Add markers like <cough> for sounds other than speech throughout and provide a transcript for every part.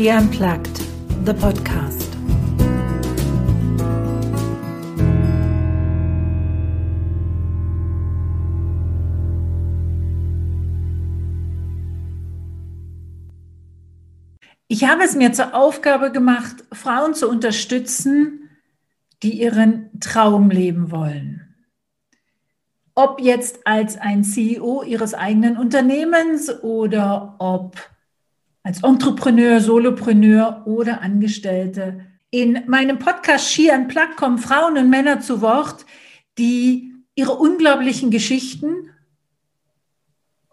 She Unplugged, the podcast. Ich habe es mir zur Aufgabe gemacht, Frauen zu unterstützen, die ihren Traum leben wollen ob jetzt als ein CEO ihres eigenen Unternehmens oder ob als Entrepreneur, Solopreneur oder Angestellte. In meinem Podcast Ski an Plug kommen Frauen und Männer zu Wort, die ihre unglaublichen Geschichten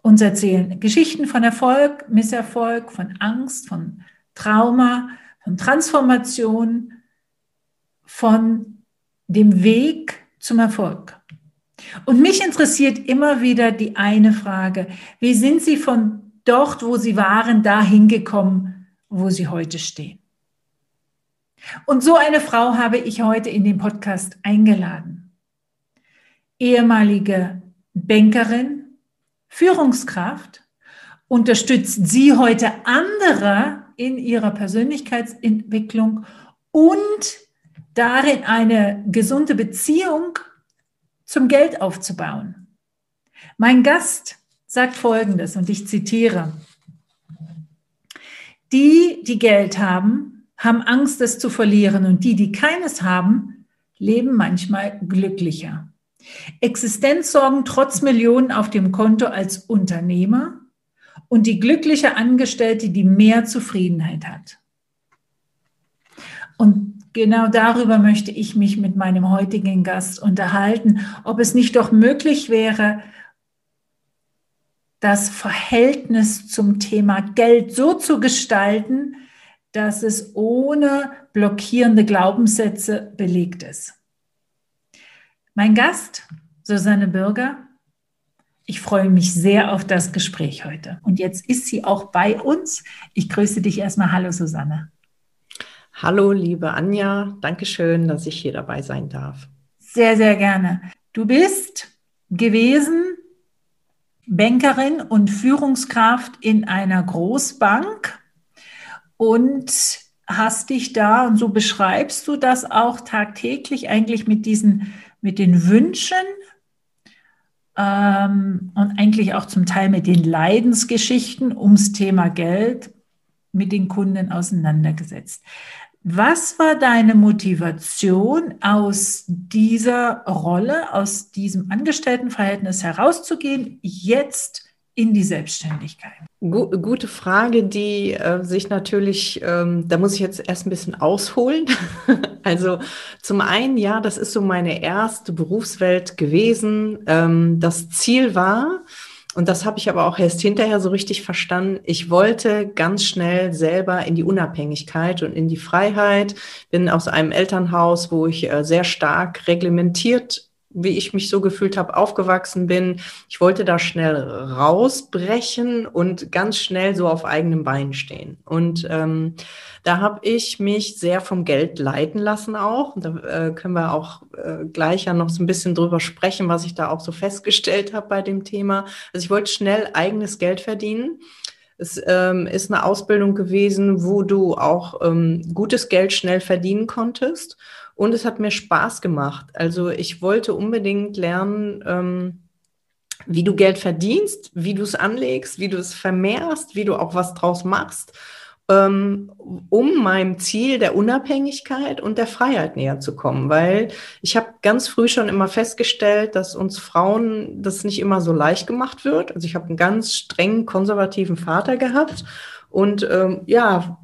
uns erzählen. Geschichten von Erfolg, Misserfolg, von Angst, von Trauma, von Transformation, von dem Weg zum Erfolg. Und mich interessiert immer wieder die eine Frage, wie sind Sie von dort, wo Sie waren, dahin gekommen, wo Sie heute stehen? Und so eine Frau habe ich heute in den Podcast eingeladen. Ehemalige Bankerin, Führungskraft, unterstützt sie heute andere in ihrer Persönlichkeitsentwicklung und darin eine gesunde Beziehung zum Geld aufzubauen. Mein Gast sagt Folgendes, und ich zitiere. Die, die Geld haben, haben Angst, es zu verlieren, und die, die keines haben, leben manchmal glücklicher. Existenzsorgen trotz Millionen auf dem Konto als Unternehmer und die glückliche Angestellte, die mehr Zufriedenheit hat. Und genau darüber möchte ich mich mit meinem heutigen Gast unterhalten, ob es nicht doch möglich wäre, das Verhältnis zum Thema Geld so zu gestalten, dass es ohne blockierende Glaubenssätze belegt ist. Mein Gast, Susanne Bürger, ich freue mich sehr auf das Gespräch heute. Und jetzt ist sie auch bei uns. Ich grüße dich erstmal. Hallo, Susanne. Hallo, liebe Anja. Dankeschön, dass ich hier dabei sein darf. Sehr, sehr gerne. Du bist gewesen Bankerin und Führungskraft in einer Großbank und hast dich da, und so beschreibst du das auch tagtäglich eigentlich mit diesen, mit den Wünschen ähm, und eigentlich auch zum Teil mit den Leidensgeschichten ums Thema Geld mit den Kunden auseinandergesetzt. Was war deine Motivation, aus dieser Rolle, aus diesem Angestelltenverhältnis herauszugehen, jetzt in die Selbstständigkeit? Gute Frage, die äh, sich natürlich, ähm, da muss ich jetzt erst ein bisschen ausholen. <laughs> also zum einen, ja, das ist so meine erste Berufswelt gewesen. Ähm, das Ziel war, und das habe ich aber auch erst hinterher so richtig verstanden. Ich wollte ganz schnell selber in die Unabhängigkeit und in die Freiheit. Bin aus einem Elternhaus, wo ich äh, sehr stark reglementiert wie ich mich so gefühlt habe, aufgewachsen bin. Ich wollte da schnell rausbrechen und ganz schnell so auf eigenem Bein stehen. Und ähm, da habe ich mich sehr vom Geld leiten lassen auch. Und da äh, können wir auch äh, gleich ja noch so ein bisschen drüber sprechen, was ich da auch so festgestellt habe bei dem Thema. Also ich wollte schnell eigenes Geld verdienen. Es ähm, ist eine Ausbildung gewesen, wo du auch ähm, gutes Geld schnell verdienen konntest. Und es hat mir Spaß gemacht. Also ich wollte unbedingt lernen, ähm, wie du Geld verdienst, wie du es anlegst, wie du es vermehrst, wie du auch was draus machst, ähm, um meinem Ziel der Unabhängigkeit und der Freiheit näher zu kommen. Weil ich habe ganz früh schon immer festgestellt, dass uns Frauen das nicht immer so leicht gemacht wird. Also ich habe einen ganz strengen konservativen Vater gehabt. Und ähm, ja,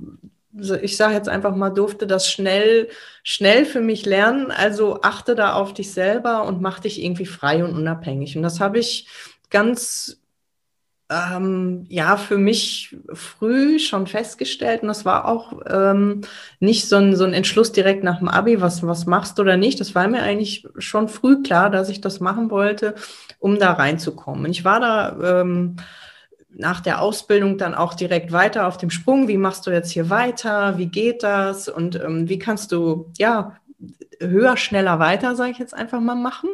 ich sage jetzt einfach mal, durfte das schnell, schnell für mich lernen. Also achte da auf dich selber und mach dich irgendwie frei und unabhängig. Und das habe ich ganz, ähm, ja, für mich früh schon festgestellt. Und das war auch ähm, nicht so ein, so ein Entschluss direkt nach dem Abi, was, was machst oder nicht. Das war mir eigentlich schon früh klar, dass ich das machen wollte, um da reinzukommen. Und ich war da, ähm, nach der Ausbildung dann auch direkt weiter auf dem Sprung. Wie machst du jetzt hier weiter? Wie geht das? Und ähm, wie kannst du ja höher, schneller weiter, sage ich jetzt einfach mal, machen?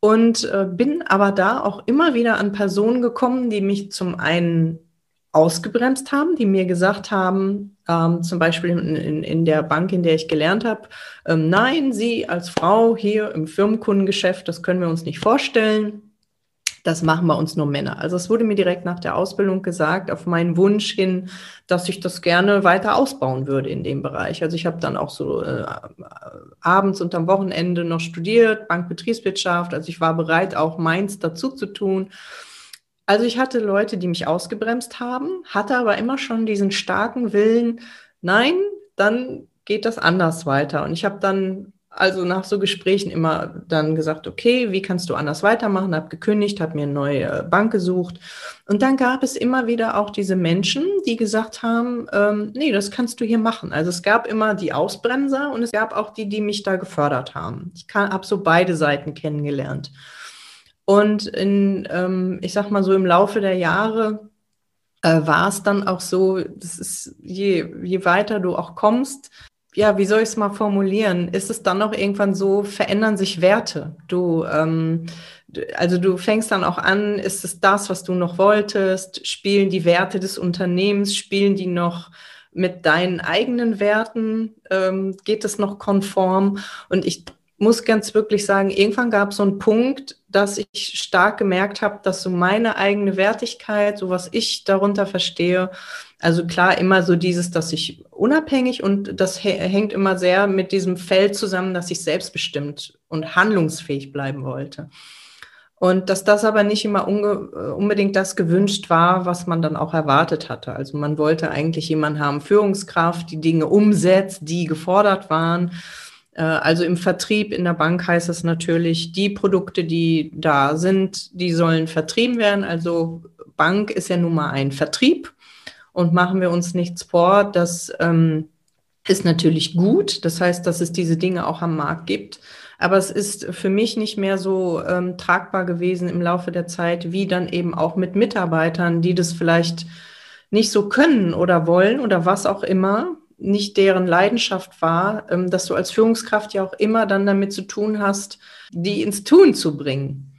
Und äh, bin aber da auch immer wieder an Personen gekommen, die mich zum einen ausgebremst haben, die mir gesagt haben, ähm, zum Beispiel in, in, der Bank, in der ich gelernt habe, ähm, nein, Sie als Frau hier im Firmenkundengeschäft, das können wir uns nicht vorstellen. Das machen bei uns nur Männer. Also es wurde mir direkt nach der Ausbildung gesagt, auf meinen Wunsch hin, dass ich das gerne weiter ausbauen würde in dem Bereich. Also ich habe dann auch so äh, abends und am Wochenende noch studiert, Bankbetriebswirtschaft. Also ich war bereit, auch meins dazu zu tun. Also ich hatte Leute, die mich ausgebremst haben, hatte aber immer schon diesen starken Willen, nein, dann geht das anders weiter. Und ich habe dann also nach so Gesprächen immer dann gesagt, okay, wie kannst du anders weitermachen? Habe gekündigt, habe mir eine neue Bank gesucht. Und dann gab es immer wieder auch diese Menschen, die gesagt haben, ähm, nee, das kannst du hier machen. Also es gab immer die Ausbremser und es gab auch die, die mich da gefördert haben. Ich habe so beide Seiten kennengelernt. Und in, ähm, ich sag mal so im Laufe der Jahre äh, war es dann auch so, das ist, je, je weiter du auch kommst, ja, wie soll ich es mal formulieren? Ist es dann noch irgendwann so, verändern sich Werte? Du, ähm, also du fängst dann auch an, ist es das, was du noch wolltest? Spielen die Werte des Unternehmens, spielen die noch mit deinen eigenen Werten? Ähm, geht es noch konform? Und ich muss ganz wirklich sagen, irgendwann gab es so einen Punkt, dass ich stark gemerkt habe, dass so meine eigene Wertigkeit, so was ich darunter verstehe, also klar immer so dieses, dass ich unabhängig und das hängt immer sehr mit diesem Feld zusammen, dass ich selbstbestimmt und handlungsfähig bleiben wollte. Und dass das aber nicht immer unbedingt das gewünscht war, was man dann auch erwartet hatte. Also man wollte eigentlich jemanden haben, Führungskraft, die Dinge umsetzt, die gefordert waren. Äh, also im Vertrieb in der Bank heißt es natürlich, die Produkte, die da sind, die sollen vertrieben werden. Also Bank ist ja nun mal ein Vertrieb. Und machen wir uns nichts vor, das ähm, ist natürlich gut. Das heißt, dass es diese Dinge auch am Markt gibt. Aber es ist für mich nicht mehr so ähm, tragbar gewesen im Laufe der Zeit, wie dann eben auch mit Mitarbeitern, die das vielleicht nicht so können oder wollen oder was auch immer, nicht deren Leidenschaft war, ähm, dass du als Führungskraft ja auch immer dann damit zu tun hast, die ins Tun zu bringen.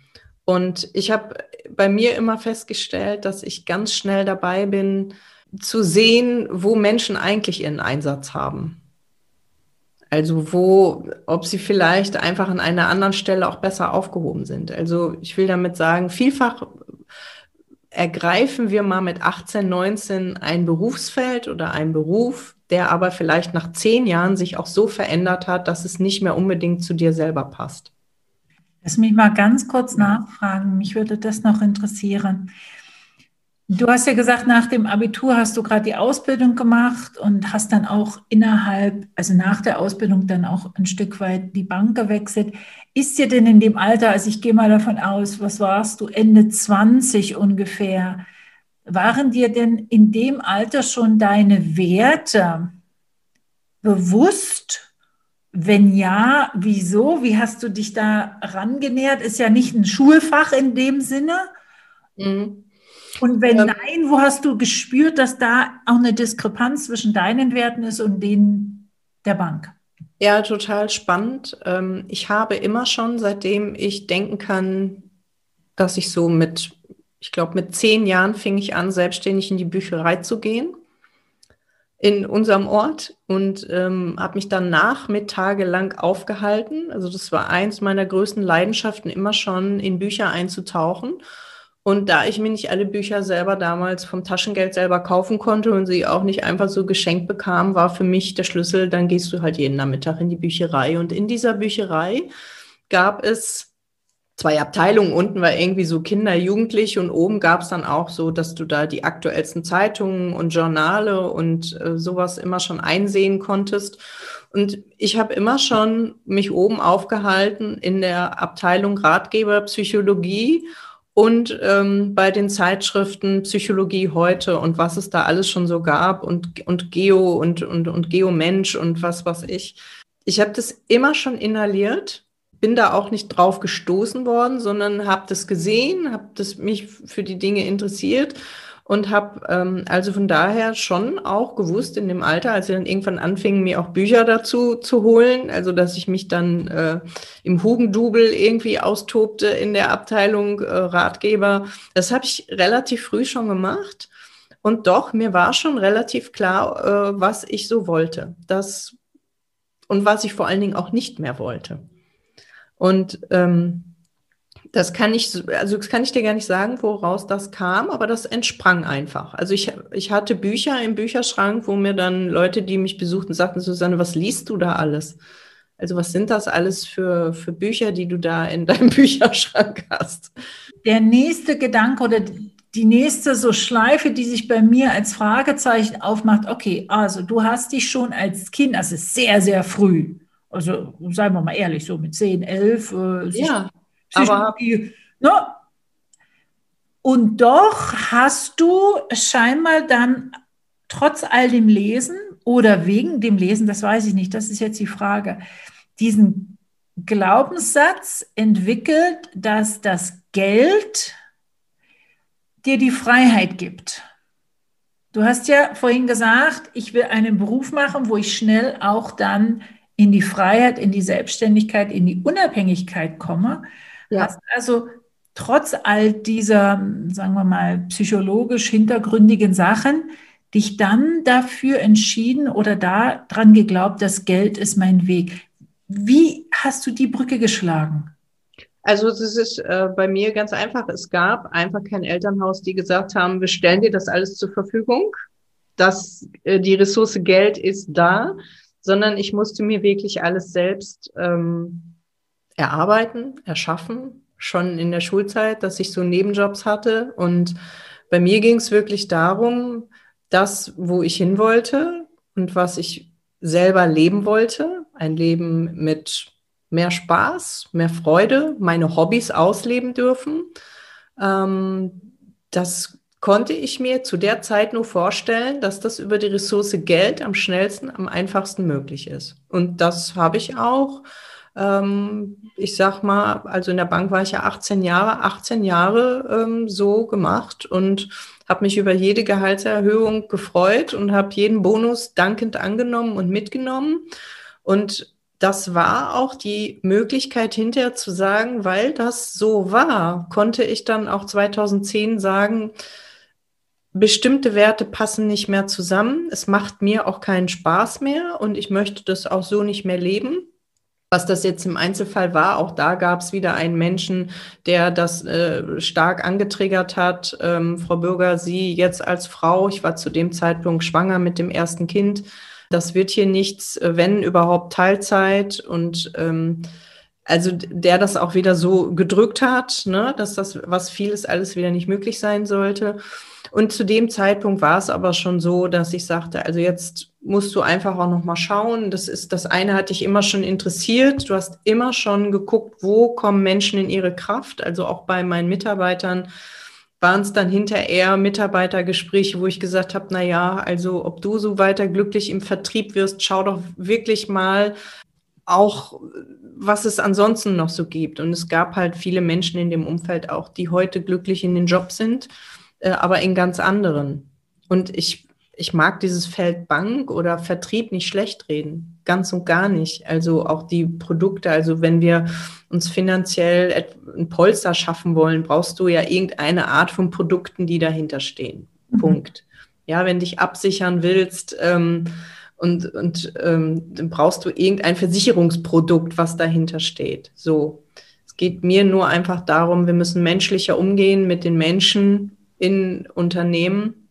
Und ich habe bei mir immer festgestellt, dass ich ganz schnell dabei bin, zu sehen, wo Menschen eigentlich ihren Einsatz haben. Also wo, ob sie vielleicht einfach an einer anderen Stelle auch besser aufgehoben sind. Also ich will damit sagen, vielfach ergreifen wir mal mit 18, 19 ein Berufsfeld oder einen Beruf, der aber vielleicht nach zehn Jahren sich auch so verändert hat, dass es nicht mehr unbedingt zu dir selber passt. Lass mich mal ganz kurz nachfragen. Mich würde das noch interessieren. Du hast ja gesagt, nach dem Abitur hast du gerade die Ausbildung gemacht und hast dann auch innerhalb, also nach der Ausbildung dann auch ein Stück weit die Bank gewechselt. Ist dir denn in dem Alter, also ich gehe mal davon aus, was warst du, Ende 20 ungefähr, waren dir denn in dem Alter schon deine Werte bewusst? Wenn ja, wieso? Wie hast du dich da rangenähert? Ist ja nicht ein Schulfach in dem Sinne. Mhm. Und wenn ähm, nein, wo hast du gespürt, dass da auch eine Diskrepanz zwischen deinen Werten ist und denen der Bank? Ja, total spannend. Ähm, ich habe immer schon, seitdem ich denken kann, dass ich so mit, ich glaube, mit zehn Jahren fing ich an, selbstständig in die Bücherei zu gehen in unserem Ort und ähm, habe mich dann Nachmittage lang aufgehalten. Also das war eins meiner größten Leidenschaften, immer schon in Bücher einzutauchen und da ich mir nicht alle Bücher selber damals vom Taschengeld selber kaufen konnte und sie auch nicht einfach so geschenkt bekam, war für mich der Schlüssel, dann gehst du halt jeden Nachmittag in die Bücherei. Und in dieser Bücherei gab es zwei Abteilungen. Unten war irgendwie so Kinder, Jugendliche und oben gab es dann auch so, dass du da die aktuellsten Zeitungen und Journale und äh, sowas immer schon einsehen konntest. Und ich habe immer schon mich oben aufgehalten in der Abteilung Ratgeber Psychologie und ähm, bei den Zeitschriften Psychologie heute und was es da alles schon so gab und, und Geo und, und, und Geomensch und was was ich. Ich habe das immer schon inhaliert, bin da auch nicht drauf gestoßen worden, sondern habe das gesehen, habe das mich für die Dinge interessiert und habe ähm, also von daher schon auch gewusst in dem Alter, als ich dann irgendwann anfing, mir auch Bücher dazu zu holen, also dass ich mich dann äh, im Hugendubel irgendwie austobte in der Abteilung äh, Ratgeber. Das habe ich relativ früh schon gemacht. Und doch, mir war schon relativ klar, äh, was ich so wollte. Das, und was ich vor allen Dingen auch nicht mehr wollte. Und ähm, das kann ich, also das kann ich dir gar nicht sagen, woraus das kam, aber das entsprang einfach. Also ich, ich hatte Bücher im Bücherschrank, wo mir dann Leute, die mich besuchten, sagten, Susanne, was liest du da alles? Also was sind das alles für, für Bücher, die du da in <laughs> deinem Bücherschrank hast? Der nächste Gedanke oder die nächste so Schleife, die sich bei mir als Fragezeichen aufmacht, okay, also du hast dich schon als Kind, also sehr, sehr früh, also seien wir mal ehrlich, so mit 10, 11, äh, ja aber ne? Und doch hast du scheinbar dann trotz all dem Lesen oder wegen dem Lesen, das weiß ich nicht, das ist jetzt die Frage, diesen Glaubenssatz entwickelt, dass das Geld dir die Freiheit gibt. Du hast ja vorhin gesagt, ich will einen Beruf machen, wo ich schnell auch dann in die Freiheit, in die Selbstständigkeit, in die Unabhängigkeit komme. Ja. Hast also trotz all dieser, sagen wir mal, psychologisch hintergründigen Sachen, dich dann dafür entschieden oder daran geglaubt, das Geld ist mein Weg. Wie hast du die Brücke geschlagen? Also es ist äh, bei mir ganz einfach. Es gab einfach kein Elternhaus, die gesagt haben, wir stellen dir das alles zur Verfügung. dass äh, die Ressource Geld ist da, sondern ich musste mir wirklich alles selbst ähm, erarbeiten, erschaffen, schon in der Schulzeit, dass ich so Nebenjobs hatte. Und bei mir ging es wirklich darum, das, wo ich hin wollte und was ich selber leben wollte, ein Leben mit mehr Spaß, mehr Freude, meine Hobbys ausleben dürfen. Ähm, das konnte ich mir zu der Zeit nur vorstellen, dass das über die Ressource Geld am schnellsten, am einfachsten möglich ist. Und das habe ich auch ähm, ich sag mal, also in der Bank war ich ja 18 Jahre, 18 Jahre ähm, so gemacht und habe mich über jede Gehaltserhöhung gefreut und habe jeden Bonus dankend angenommen und mitgenommen. Und das war auch die Möglichkeit hinterher zu sagen, weil das so war, konnte ich dann auch 2010 sagen, bestimmte Werte passen nicht mehr zusammen. Es macht mir auch keinen Spaß mehr und ich möchte das auch so nicht mehr leben was das jetzt im Einzelfall war. Auch da gab es wieder einen Menschen, der das äh, stark angetriggert hat. Ähm, Frau Bürger, Sie jetzt als Frau, ich war zu dem Zeitpunkt schwanger mit dem ersten Kind. Das wird hier nichts, äh, wenn überhaupt Teilzeit und ähm, also der das auch wieder so gedrückt hat, ne, dass das, was vieles alles wieder nicht möglich sein sollte. Und zu dem Zeitpunkt war es aber schon so, dass ich sagte, also jetzt musst du einfach auch noch mal schauen. Das ist das eine hat dich immer schon interessiert. Du hast immer schon geguckt, wo kommen Menschen in ihre Kraft. Also auch bei meinen Mitarbeitern waren es dann hinterher Mitarbeitergespräche, wo ich gesagt habe, na ja, also ob du so weiter glücklich im Vertrieb wirst, schau doch wirklich mal auch was es ansonsten noch so gibt. Und es gab halt viele Menschen in dem Umfeld auch, die heute glücklich in den Job sind, äh, aber in ganz anderen. Und ich ich mag dieses Feld Bank oder Vertrieb nicht schlecht reden. Ganz und gar nicht. Also auch die Produkte, also wenn wir uns finanziell ein Polster schaffen wollen, brauchst du ja irgendeine Art von Produkten, die dahinter stehen. Mhm. Punkt. Ja, wenn dich absichern willst, ähm, und, und ähm, dann brauchst du irgendein Versicherungsprodukt, was dahinter steht. So. Es geht mir nur einfach darum, wir müssen menschlicher umgehen mit den Menschen in Unternehmen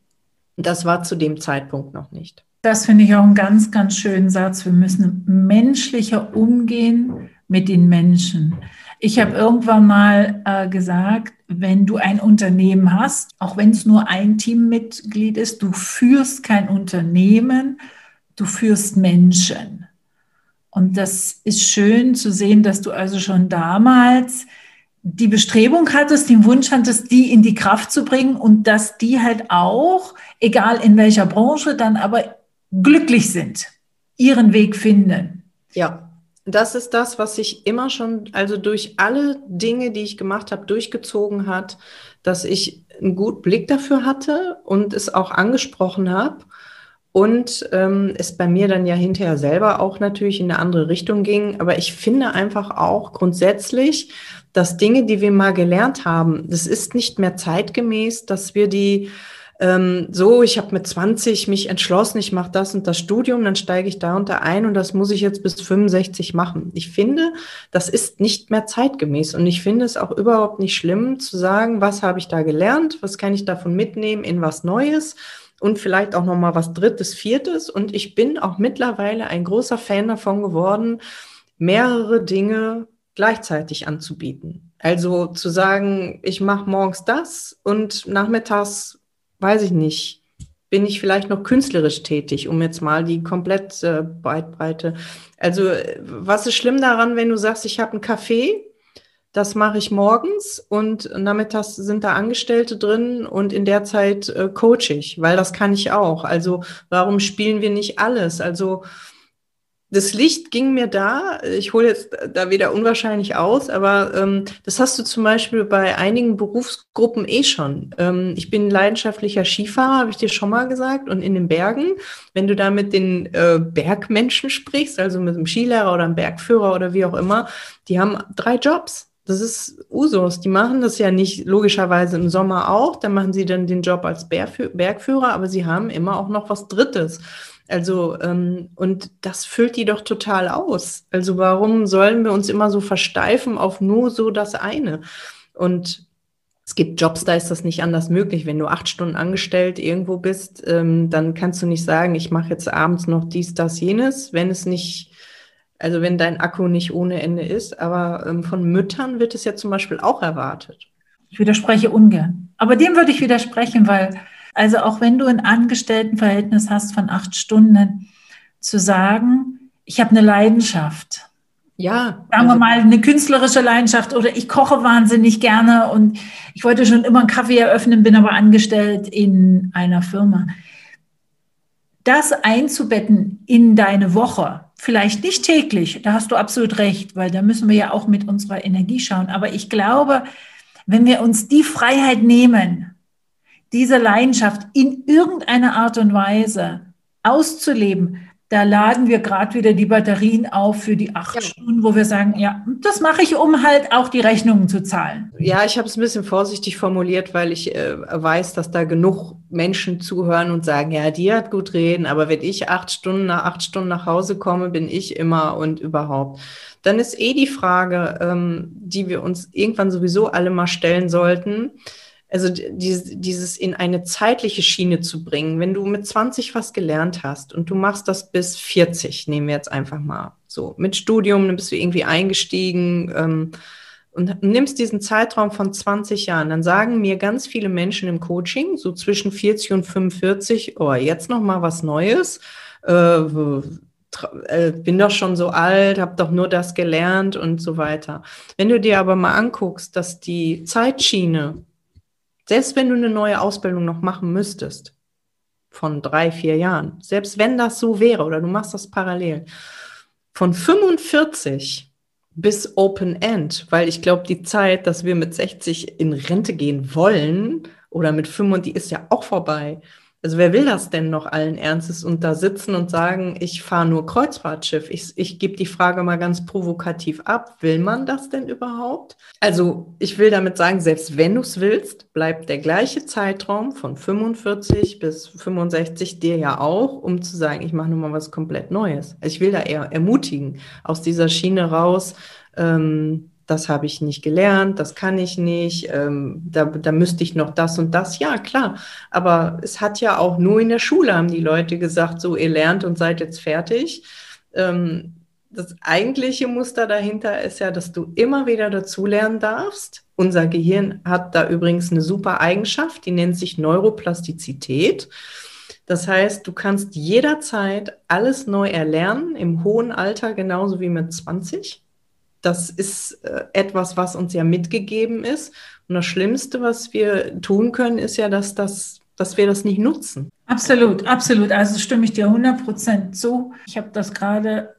das war zu dem Zeitpunkt noch nicht. Das finde ich auch einen ganz, ganz schönen Satz. Wir müssen menschlicher umgehen mit den Menschen. Ich habe irgendwann mal äh, gesagt, wenn du ein Unternehmen hast, auch wenn es nur ein Teammitglied ist, du führst kein Unternehmen, du führst Menschen. Und das ist schön zu sehen, dass du also schon damals die Bestrebung hattest, den Wunsch hattest, die in die Kraft zu bringen und dass die halt auch, egal in welcher Branche, dann aber glücklich sind, ihren Weg finden. Ja, das ist das, was sich immer schon, also durch alle Dinge, die ich gemacht habe, durchgezogen hat, dass ich einen guten Blick dafür hatte und es auch angesprochen habe und ähm, es bei mir dann ja hinterher selber auch natürlich in eine andere Richtung ging. Aber ich finde einfach auch grundsätzlich, dass Dinge, die wir mal gelernt haben, das ist nicht mehr zeitgemäß, dass wir die ähm, so, ich habe mit 20 mich entschlossen, ich mache das und das Studium, dann steige ich da unter ein und das muss ich jetzt bis 65 machen. Ich finde, das ist nicht mehr zeitgemäß und ich finde es auch überhaupt nicht schlimm zu sagen, was habe ich da gelernt, was kann ich davon mitnehmen in was Neues und vielleicht auch noch mal was Drittes, Viertes. Und ich bin auch mittlerweile ein großer Fan davon geworden, mehrere Dinge gleichzeitig anzubieten. Also zu sagen, ich mache morgens das und nachmittags weiß ich nicht, bin ich vielleicht noch künstlerisch tätig, um jetzt mal die komplette äh, Breitbreite. Also was ist schlimm daran, wenn du sagst, ich habe einen Kaffee, das mache ich morgens und nachmittags sind da Angestellte drin und in der Zeit äh, coach ich, weil das kann ich auch. Also warum spielen wir nicht alles? Also das Licht ging mir da, ich hole jetzt da wieder unwahrscheinlich aus, aber ähm, das hast du zum Beispiel bei einigen Berufsgruppen eh schon. Ähm, ich bin leidenschaftlicher Skifahrer, habe ich dir schon mal gesagt, und in den Bergen, wenn du da mit den äh, Bergmenschen sprichst, also mit einem Skilehrer oder einem Bergführer oder wie auch immer, die haben drei Jobs. Das ist Usus. Die machen das ja nicht logischerweise im Sommer auch. Dann machen sie dann den Job als Bergführer, aber sie haben immer auch noch was Drittes. Also, ähm, und das füllt die doch total aus. Also, warum sollen wir uns immer so versteifen auf nur so das eine? Und es gibt Jobs, da ist das nicht anders möglich. Wenn du acht Stunden angestellt irgendwo bist, ähm, dann kannst du nicht sagen, ich mache jetzt abends noch dies, das, jenes, wenn es nicht, also wenn dein Akku nicht ohne Ende ist. Aber ähm, von Müttern wird es ja zum Beispiel auch erwartet. Ich widerspreche ungern. Aber dem würde ich widersprechen, weil also auch wenn du ein Angestelltenverhältnis hast von acht Stunden, zu sagen, ich habe eine Leidenschaft. Ja. Sagen also, wir mal, eine künstlerische Leidenschaft oder ich koche wahnsinnig gerne und ich wollte schon immer einen Kaffee eröffnen, bin aber angestellt in einer Firma. Das einzubetten in deine Woche, vielleicht nicht täglich, da hast du absolut recht, weil da müssen wir ja auch mit unserer Energie schauen. Aber ich glaube, wenn wir uns die Freiheit nehmen, diese Leidenschaft in irgendeiner Art und Weise auszuleben, da laden wir gerade wieder die Batterien auf für die acht ja. Stunden, wo wir sagen, ja, das mache ich, um halt auch die Rechnungen zu zahlen. Ja, ich habe es ein bisschen vorsichtig formuliert, weil ich äh, weiß, dass da genug Menschen zuhören und sagen, ja, die hat gut reden, aber wenn ich acht Stunden nach acht Stunden nach Hause komme, bin ich immer und überhaupt. Dann ist eh die Frage, ähm, die wir uns irgendwann sowieso alle mal stellen sollten also dieses, dieses in eine zeitliche Schiene zu bringen, wenn du mit 20 was gelernt hast und du machst das bis 40, nehmen wir jetzt einfach mal so, mit Studium, dann bist du irgendwie eingestiegen ähm, und nimmst diesen Zeitraum von 20 Jahren, dann sagen mir ganz viele Menschen im Coaching, so zwischen 40 und 45, oh, jetzt noch mal was Neues, äh, äh, bin doch schon so alt, habe doch nur das gelernt und so weiter. Wenn du dir aber mal anguckst, dass die Zeitschiene selbst wenn du eine neue Ausbildung noch machen müsstest, von drei, vier Jahren, selbst wenn das so wäre oder du machst das parallel, von 45 bis Open End, weil ich glaube, die Zeit, dass wir mit 60 in Rente gehen wollen oder mit 25, die ist ja auch vorbei. Also wer will das denn noch allen Ernstes und da sitzen und sagen, ich fahre nur Kreuzfahrtschiff? Ich, ich gebe die Frage mal ganz provokativ ab. Will man das denn überhaupt? Also ich will damit sagen, selbst wenn du es willst, bleibt der gleiche Zeitraum von 45 bis 65 dir ja auch, um zu sagen, ich mache nur mal was komplett Neues. Also ich will da eher ermutigen, aus dieser Schiene raus. Ähm, das habe ich nicht gelernt, das kann ich nicht, ähm, da, da müsste ich noch das und das. Ja, klar. Aber es hat ja auch nur in der Schule haben die Leute gesagt, so ihr lernt und seid jetzt fertig. Ähm, das eigentliche Muster dahinter ist ja, dass du immer wieder dazulernen darfst. Unser Gehirn hat da übrigens eine super Eigenschaft, die nennt sich Neuroplastizität. Das heißt, du kannst jederzeit alles neu erlernen, im hohen Alter genauso wie mit 20. Das ist äh, etwas, was uns ja mitgegeben ist. Und das Schlimmste, was wir tun können, ist ja, dass, das, dass wir das nicht nutzen. Absolut, absolut. Also stimme ich dir 100 Prozent zu. Ich habe das gerade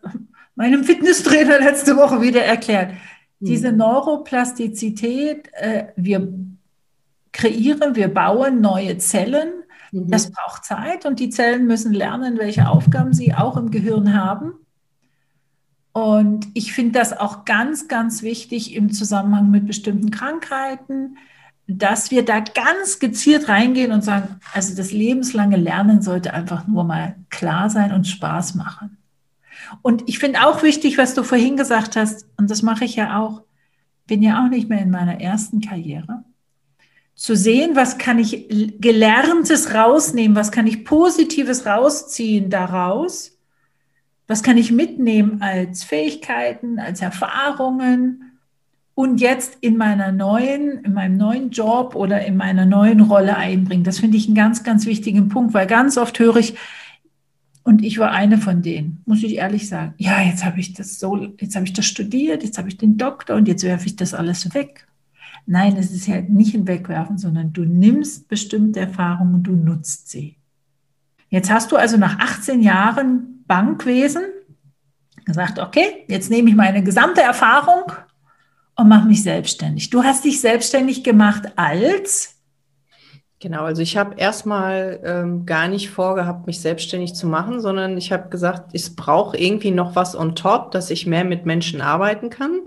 meinem Fitnesstrainer letzte Woche wieder erklärt. Hm. Diese Neuroplastizität, äh, wir kreieren, wir bauen neue Zellen. Mhm. Das braucht Zeit und die Zellen müssen lernen, welche Aufgaben sie auch im Gehirn haben. Und ich finde das auch ganz, ganz wichtig im Zusammenhang mit bestimmten Krankheiten. dass wir da ganz gezielt reingehen und sagen, also das lebenslange Lernen sollte einfach nur mal klar sein und Spaß machen. Und ich finde auch wichtig, was du vorhin gesagt hast, und das mache ich ja auch, bin ja auch nicht mehr in meiner ersten Karriere, zu sehen, was kann ich Gelerntes rausnehmen, was kann ich Positives rausziehen daraus, was kann ich mitnehmen als Fähigkeiten, als Erfahrungen und jetzt in meiner neuen, in meinem neuen Job oder in meiner neuen Rolle einbringen. Das finde ich einen ganz, ganz wichtigen Punkt, weil ganz oft höre ich, und ich war eine von denen, muss ich ehrlich sagen. Ja, jetzt habe ich das so, jetzt habe ich das studiert, jetzt habe ich den Doktor und jetzt werfe ich das alles weg. Nein, es ist ja nicht ein Wegwerfen, sondern du nimmst bestimmte Erfahrungen du nutzt sie. Jetzt hast du also nach 18 Jahren Bankwesen gesagt, okay, jetzt nehme ich meine gesamte Erfahrung und mache mich selbstständig. Du hast dich selbstständig gemacht als Genau, also ich habe erstmal ähm, gar nicht vorgehabt, mich selbstständig zu machen, sondern ich habe gesagt, es braucht irgendwie noch was on top, dass ich mehr mit Menschen arbeiten kann.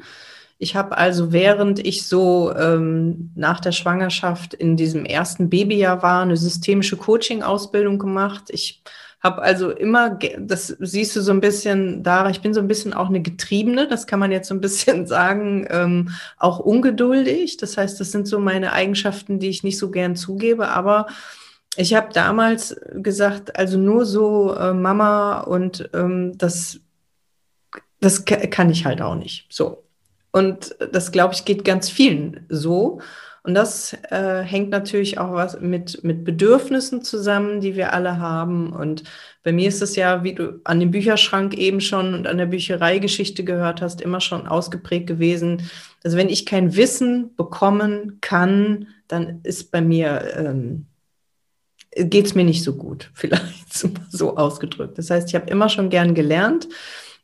Ich habe also, während ich so ähm, nach der Schwangerschaft in diesem ersten Babyjahr war, eine systemische Coaching-Ausbildung gemacht. Ich habe also immer, das siehst du so ein bisschen da, ich bin so ein bisschen auch eine Getriebene, das kann man jetzt so ein bisschen <laughs> sagen, ähm, auch ungeduldig. Das heißt, das sind so meine Eigenschaften, die ich nicht so gern zugebe, aber ich habe damals gesagt, also nur so äh, Mama und ähm, das, das kann ich halt auch nicht. So. Und das, glaube ich, geht ganz vielen so. Und das äh, hängt natürlich auch was mit, mit Bedürfnissen zusammen, die wir alle haben. Und bei mir ist es ja, wie du an dem Bücherschrank eben schon und an der Büchereigeschichte gehört hast, immer schon ausgeprägt gewesen. Also wenn ich kein Wissen bekommen kann, dann ist bei mir, ähm, geht es mir nicht so gut, <laughs> vielleicht so ausgedrückt. Das heißt, ich habe immer schon gern gelernt,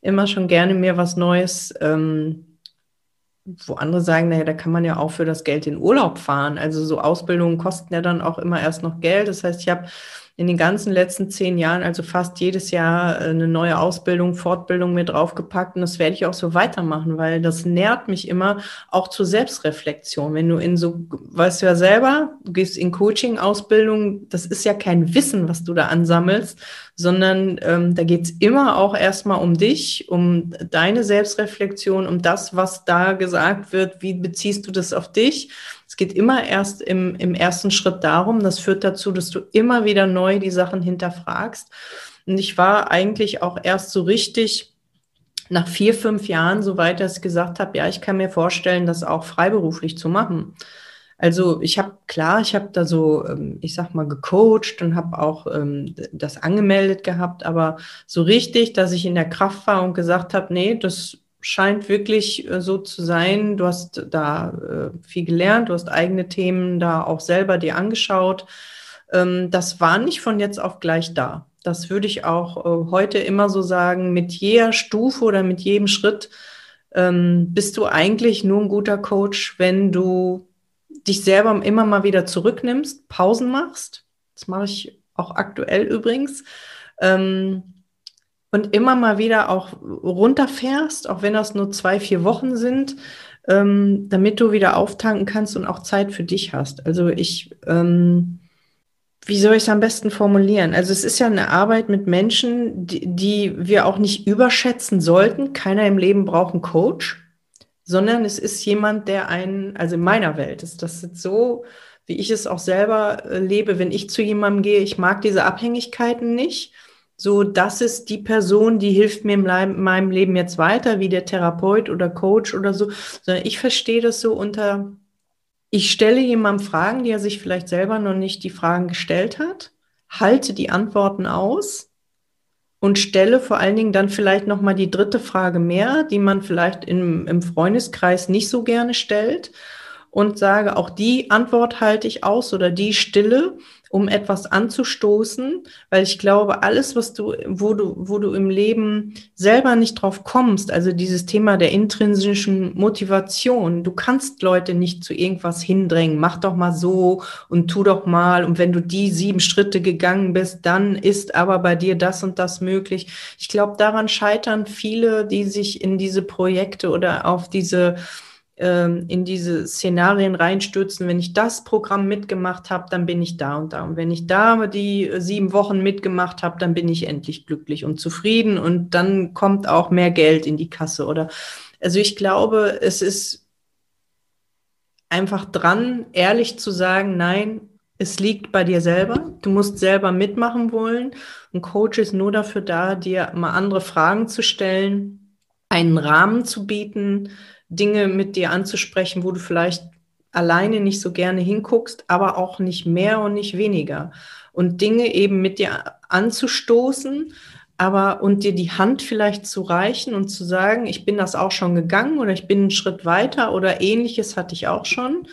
immer schon gerne mir was Neues ähm, wo andere sagen, naja, da kann man ja auch für das Geld in Urlaub fahren. Also so Ausbildungen kosten ja dann auch immer erst noch Geld. Das heißt, ich habe in den ganzen letzten zehn Jahren, also fast jedes Jahr, äh, eine neue Ausbildung, Fortbildung mir draufgepackt. Und das werde ich auch so weitermachen, weil das nährt mich immer auch zur Selbstreflexion. Wenn du in so, weißt du ja selber, du gehst in Coaching-Ausbildung, das ist ja kein Wissen, was du da ansammelst, sondern ähm, da geht's immer auch erstmal um dich, um deine Selbstreflexion, um das, was da gesagt wird, wie beziehst du das auf dich es geht immer erst im, im ersten Schritt darum, das führt dazu, dass du immer wieder neu die Sachen hinterfragst. Und ich war eigentlich auch erst so richtig nach vier, fünf Jahren, soweit ich gesagt habe, ja, ich kann mir vorstellen, das auch freiberuflich zu machen. Also ich habe klar, ich habe da so, ähm, ich sag mal, gecoacht und habe auch ähm, das angemeldet gehabt, aber so richtig, dass ich in der Kraft war und gesagt habe, nee, das scheint wirklich äh, so zu sein. Du hast da äh, viel gelernt, du hast eigene Themen da auch selber dir angeschaut. Ähm, das war nicht von jetzt auf gleich da. Das würde ich auch äh, heute immer so sagen. Mit jeder Stufe oder mit jedem Schritt ähm, bist du eigentlich nur ein guter Coach, wenn du dich selber immer mal wieder zurücknimmst, Pausen machst. Das mache ich auch aktuell übrigens. Ähm, und immer mal wieder auch runterfährst, auch wenn das nur zwei, vier Wochen sind, ähm, damit du wieder auftanken kannst und auch Zeit für dich hast. Also ich, ähm, wie soll ich es am besten formulieren? Also es ist ja eine Arbeit mit Menschen, die, die wir auch nicht überschätzen sollten. Keiner im Leben braucht einen Coach, sondern es ist jemand, der einen, also in meiner Welt ist das jetzt so, wie ich es auch selber äh, lebe, wenn ich zu jemandem gehe, ich mag diese Abhängigkeiten nicht so, das ist die Person, die hilft mir in meinem Leben jetzt weiter, wie der Therapeut oder Coach oder so, sondern ich verstehe das so unter, ich stelle jemandem Fragen, die er sich vielleicht selber noch nicht die Fragen gestellt hat, halte die Antworten aus und stelle vor allen Dingen dann vielleicht noch mal die dritte Frage mehr, die man vielleicht im, im Freundeskreis nicht so gerne stellt und sage, auch die Antwort halte ich aus oder die Stille um etwas anzustoßen, weil ich glaube, alles, was du, wo du, wo du im Leben selber nicht drauf kommst, also dieses Thema der intrinsischen Motivation, du kannst Leute nicht zu irgendwas hindrängen, mach doch mal so und tu doch mal und wenn du die sieben Schritte gegangen bist, dann ist aber bei dir das und das möglich. Ich glaube, daran scheitern viele, die sich in diese Projekte oder auf diese ähm, in diese Szenarien reinstürzen. Wenn ich das Programm mitgemacht habe, dann bin ich da und da. Und wenn ich da die sieben Wochen mitgemacht habe, dann bin ich endlich glücklich und zufrieden und dann kommt auch mehr Geld in die Kasse. Oder also ich glaube, es ist einfach dran, ehrlich zu sagen, nein, es liegt bei dir selber. Du musst selber mitmachen wollen. Ein Coach ist nur dafür da, dir mal andere Fragen zu stellen, einen Rahmen zu bieten, Dinge mit dir anzusprechen, wo du vielleicht alleine nicht so gerne hinguckst, aber auch nicht mehr und nicht weniger. Und Dinge eben mit dir anzustoßen, aber und dir die Hand vielleicht zu reichen und zu sagen, ich bin das auch schon gegangen oder ich bin einen Schritt weiter oder ähnliches hatte ich auch schon.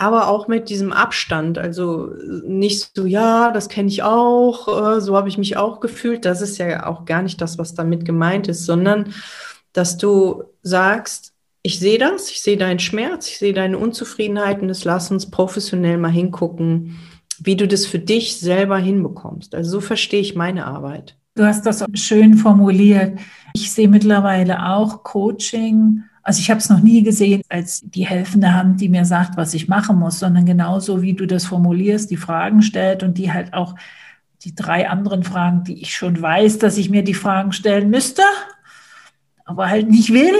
Aber auch mit diesem Abstand, also nicht so, ja, das kenne ich auch, äh, so habe ich mich auch gefühlt. Das ist ja auch gar nicht das, was damit gemeint ist, sondern dass du sagst, ich sehe das, ich sehe deinen Schmerz, ich sehe deine Unzufriedenheit und es lass uns professionell mal hingucken, wie du das für dich selber hinbekommst. Also so verstehe ich meine Arbeit. Du hast das schön formuliert. Ich sehe mittlerweile auch Coaching. Also ich habe es noch nie gesehen als die helfende Hand, die mir sagt, was ich machen muss, sondern genauso wie du das formulierst, die Fragen stellt und die halt auch die drei anderen Fragen, die ich schon weiß, dass ich mir die Fragen stellen müsste, aber halt nicht will,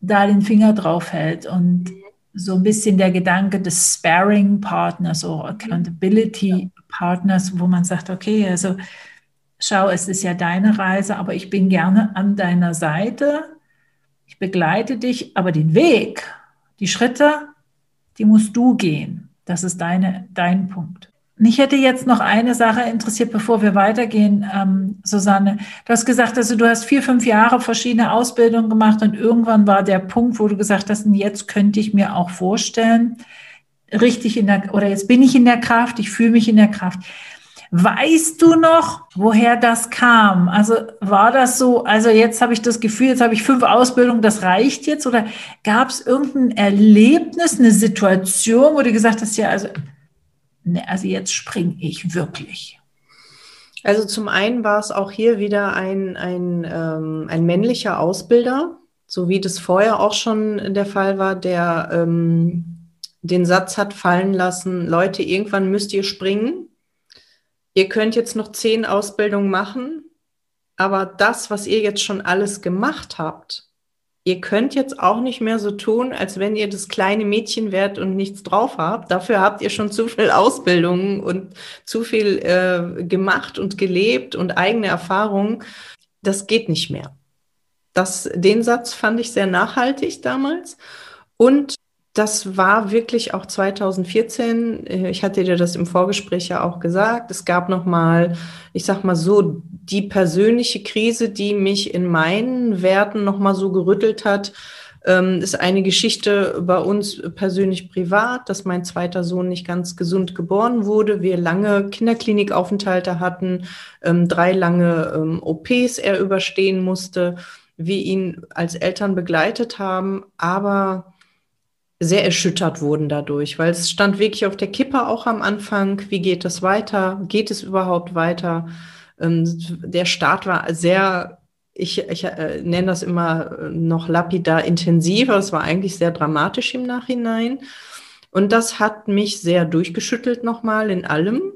da den Finger drauf hält und so ein bisschen der Gedanke des Sparring-Partners oder Accountability-Partners, wo man sagt, okay, also schau, es ist ja deine Reise, aber ich bin gerne an deiner Seite, ich begleite dich, aber den Weg, die Schritte, die musst du gehen. Das ist deine, dein Punkt. Mich hätte jetzt noch eine Sache interessiert, bevor wir weitergehen, ähm, Susanne. Du hast gesagt, also du hast vier, fünf Jahre verschiedene Ausbildungen gemacht und irgendwann war der Punkt, wo du gesagt hast, jetzt könnte ich mir auch vorstellen, richtig in der, oder jetzt bin ich in der Kraft, ich fühle mich in der Kraft. Weißt du noch, woher das kam? Also war das so, also jetzt habe ich das Gefühl, jetzt habe ich fünf Ausbildungen, das reicht jetzt? Oder gab es irgendein Erlebnis, eine Situation, wo du gesagt hast, ja, also ne, also jetzt springe ich wirklich. Also zum einen war es auch hier wieder ein, ein, ähm, ein männlicher Ausbilder, so wie das vorher auch schon der Fall war, der ähm, den Satz hat fallen lassen, Leute, irgendwann müsst ihr springen. Ihr könnt jetzt noch zehn Ausbildungen machen, aber das, was ihr jetzt schon alles gemacht habt, ihr könnt jetzt auch nicht mehr so tun, als wenn ihr das kleine Mädchen wärt und nichts drauf habt. Dafür habt ihr schon zu viel Ausbildung und zu viel äh, gemacht und gelebt und eigene Erfahrungen. Das geht nicht mehr. Das, den Satz fand ich sehr nachhaltig damals. Und das war wirklich auch 2014. Äh, ich hatte dir das im Vorgespräch ja auch gesagt. Es gab noch mal, ich sag mal so, die persönliche Krise, die mich in meinen Werten noch mal so gerüttelt hat. Ähm, ist eine Geschichte bei uns persönlich privat, dass mein zweiter Sohn nicht ganz gesund geboren wurde. Wir lange Kinderklinikaufenthalte hatten, ähm, drei lange ähm, OPs er überstehen musste, wir ihn als Eltern begleitet haben, aber sehr erschüttert wurden dadurch, weil es stand wirklich auf der Kippe auch am Anfang. Wie geht es weiter? Geht es überhaupt weiter? Ähm, der Start war sehr, ich, ich äh, nenne das immer noch lapidar intensiver. Es war eigentlich sehr dramatisch im Nachhinein. Und das hat mich sehr durchgeschüttelt nochmal in allem.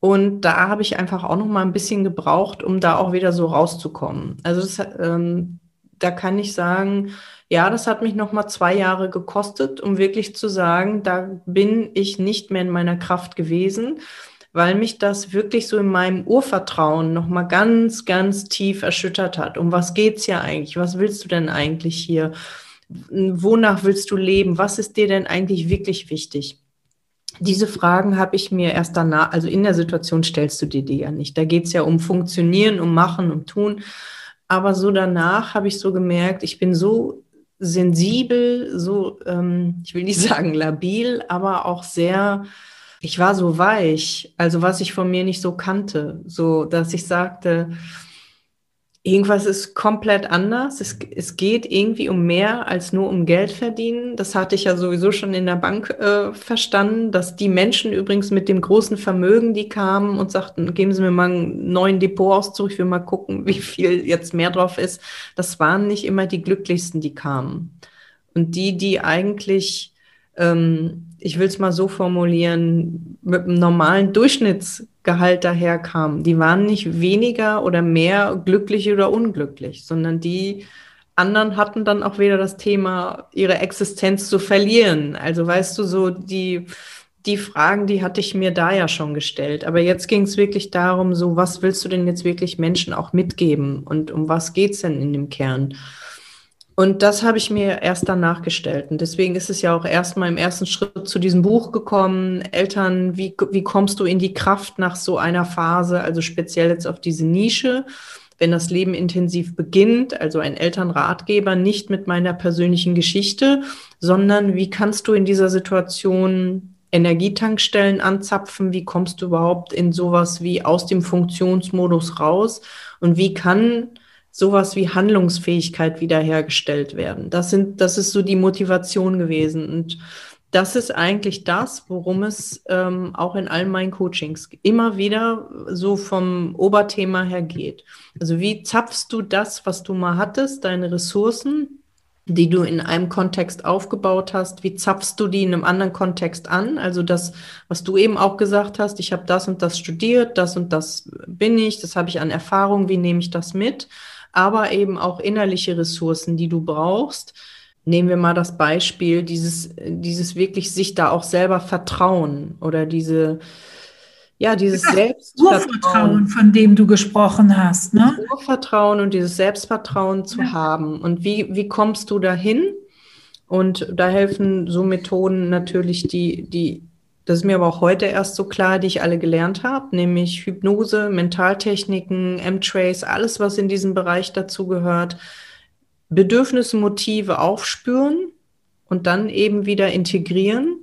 Und da habe ich einfach auch noch mal ein bisschen gebraucht, um da auch wieder so rauszukommen. Also das, ähm, da kann ich sagen, ja, das hat mich noch mal zwei Jahre gekostet, um wirklich zu sagen, da bin ich nicht mehr in meiner Kraft gewesen, weil mich das wirklich so in meinem Urvertrauen noch mal ganz, ganz tief erschüttert hat. Um was geht's ja eigentlich? Was willst du denn eigentlich hier? Wonach willst du leben? Was ist dir denn eigentlich wirklich wichtig? Diese Fragen habe ich mir erst danach, also in der Situation stellst du dir die ja nicht. Da geht es ja um Funktionieren, um Machen, um Tun. Aber so danach habe ich so gemerkt, ich bin so sensibel, so, ähm, ich will nicht <laughs> sagen labil, aber auch sehr, ich war so weich, also was ich von mir nicht so kannte, so dass ich sagte, irgendwas ist komplett anders. Es, es geht irgendwie um mehr als nur um Geld verdienen. Das hatte ich ja sowieso schon in der Bank äh, verstanden, dass die Menschen übrigens mit dem großen Vermögen, die kamen und sagten, geben Sie mir mal einen neuen Depotauszug, ich will mal gucken, wie viel jetzt mehr drauf ist. Das waren nicht immer die glücklichsten, die kamen. Und die, die eigentlich, ähm, ich will es mal so formulieren, mit einem normalen Durchschnittsgehalt daherkamen, die waren nicht weniger oder mehr glücklich oder unglücklich, sondern die anderen hatten dann auch wieder das Thema, ihre Existenz zu verlieren. Also weißt du, so die, die Fragen, die hatte ich mir da ja schon gestellt. Aber jetzt ging es wirklich darum, so was willst du denn jetzt wirklich Menschen auch mitgeben und um was geht es denn in dem Kern? Und das habe ich mir erst danach gestellt. Und deswegen ist es ja auch erstmal im ersten Schritt zu diesem Buch gekommen. Eltern, wie, wie kommst du in die Kraft nach so einer Phase, also speziell jetzt auf diese Nische? wenn das Leben intensiv beginnt, also ein Elternratgeber, nicht mit meiner persönlichen Geschichte, sondern wie kannst du in dieser Situation Energietankstellen anzapfen? Wie kommst du überhaupt in sowas wie aus dem Funktionsmodus raus? Und wie kann sowas wie Handlungsfähigkeit wiederhergestellt werden? Das sind, das ist so die Motivation gewesen. Und das ist eigentlich das, worum es ähm, auch in all meinen Coachings immer wieder so vom Oberthema her geht. Also wie zapfst du das, was du mal hattest, deine Ressourcen, die du in einem Kontext aufgebaut hast, wie zapfst du die in einem anderen Kontext an? Also das, was du eben auch gesagt hast, ich habe das und das studiert, das und das bin ich, das habe ich an Erfahrung, wie nehme ich das mit? Aber eben auch innerliche Ressourcen, die du brauchst, nehmen wir mal das Beispiel, dieses, dieses wirklich sich da auch selber vertrauen oder diese, ja, dieses ja, Selbstvertrauen. Von dem du gesprochen hast, ne? Urvertrauen und dieses Selbstvertrauen zu ja. haben. Und wie, wie kommst du dahin? Und da helfen so Methoden natürlich, die, die, das ist mir aber auch heute erst so klar, die ich alle gelernt habe, nämlich Hypnose, Mentaltechniken, M-Trace, alles, was in diesem Bereich dazu gehört Bedürfnisse, Motive aufspüren und dann eben wieder integrieren.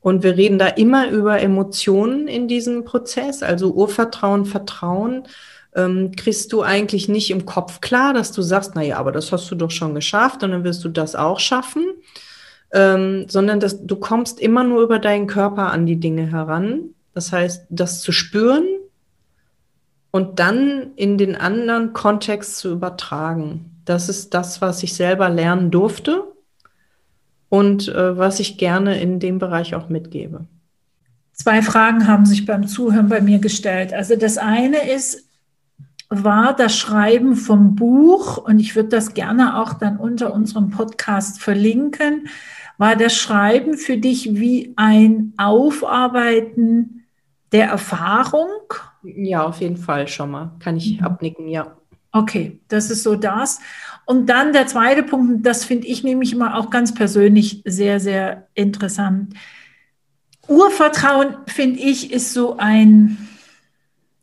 Und wir reden da immer über Emotionen in diesem Prozess, also Urvertrauen, Vertrauen. Ähm, kriegst du eigentlich nicht im Kopf klar, dass du sagst, na ja, aber das hast du doch schon geschafft und dann wirst du das auch schaffen, ähm, sondern dass du kommst immer nur über deinen Körper an die Dinge heran. Das heißt, das zu spüren und dann in den anderen Kontext zu übertragen. Das ist das, was ich selber lernen durfte und äh, was ich gerne in dem Bereich auch mitgebe. Zwei Fragen haben sich beim Zuhören bei mir gestellt. Also das eine ist, war das Schreiben vom Buch, und ich würde das gerne auch dann unter unserem Podcast verlinken, war das Schreiben für dich wie ein Aufarbeiten der Erfahrung? Ja, auf jeden Fall schon mal. Kann ich mhm. abnicken, ja. Okay, das ist so das. Und dann der zweite Punkt, das finde ich nämlich immer auch ganz persönlich sehr, sehr interessant. Urvertrauen, finde ich, ist so ein,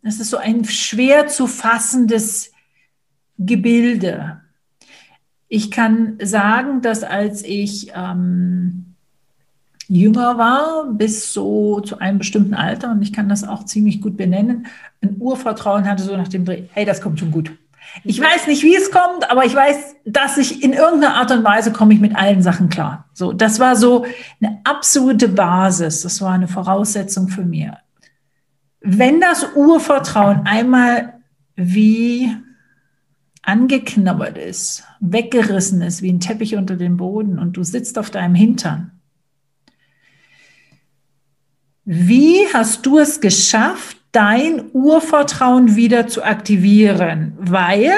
das ist so ein schwer zu fassendes Gebilde. Ich kann sagen, dass als ich ähm, jünger war, bis so zu einem bestimmten Alter, und ich kann das auch ziemlich gut benennen, ein Urvertrauen hatte so nach dem Dreh, hey, das kommt schon gut. Ich weiß nicht, wie es kommt, aber ich weiß, dass ich in irgendeiner Art und Weise komme ich mit allen Sachen klar. So, das war so eine absolute Basis. Das war eine Voraussetzung für mir. Wenn das Urvertrauen einmal wie angeknabbert ist, weggerissen ist, wie ein Teppich unter dem Boden und du sitzt auf deinem Hintern, wie hast du es geschafft, dein Urvertrauen wieder zu aktivieren, weil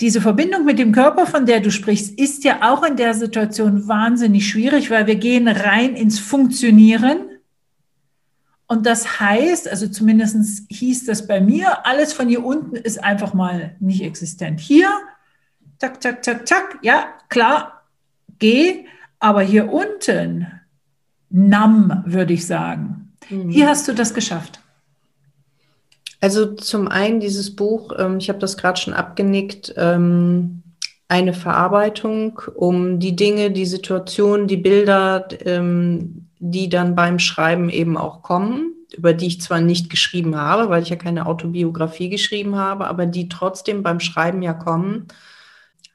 diese Verbindung mit dem Körper, von der du sprichst, ist ja auch in der Situation wahnsinnig schwierig, weil wir gehen rein ins Funktionieren. Und das heißt, also zumindest hieß das bei mir, alles von hier unten ist einfach mal nicht existent. Hier, tak, tak, tak, tak, ja, klar, geh, aber hier unten, nam, würde ich sagen. Mhm. Wie hast du das geschafft? Also zum einen dieses Buch, ähm, ich habe das gerade schon abgenickt, ähm, eine Verarbeitung, um die Dinge, die Situationen, die Bilder, ähm, die dann beim Schreiben eben auch kommen, über die ich zwar nicht geschrieben habe, weil ich ja keine Autobiografie geschrieben habe, aber die trotzdem beim Schreiben ja kommen,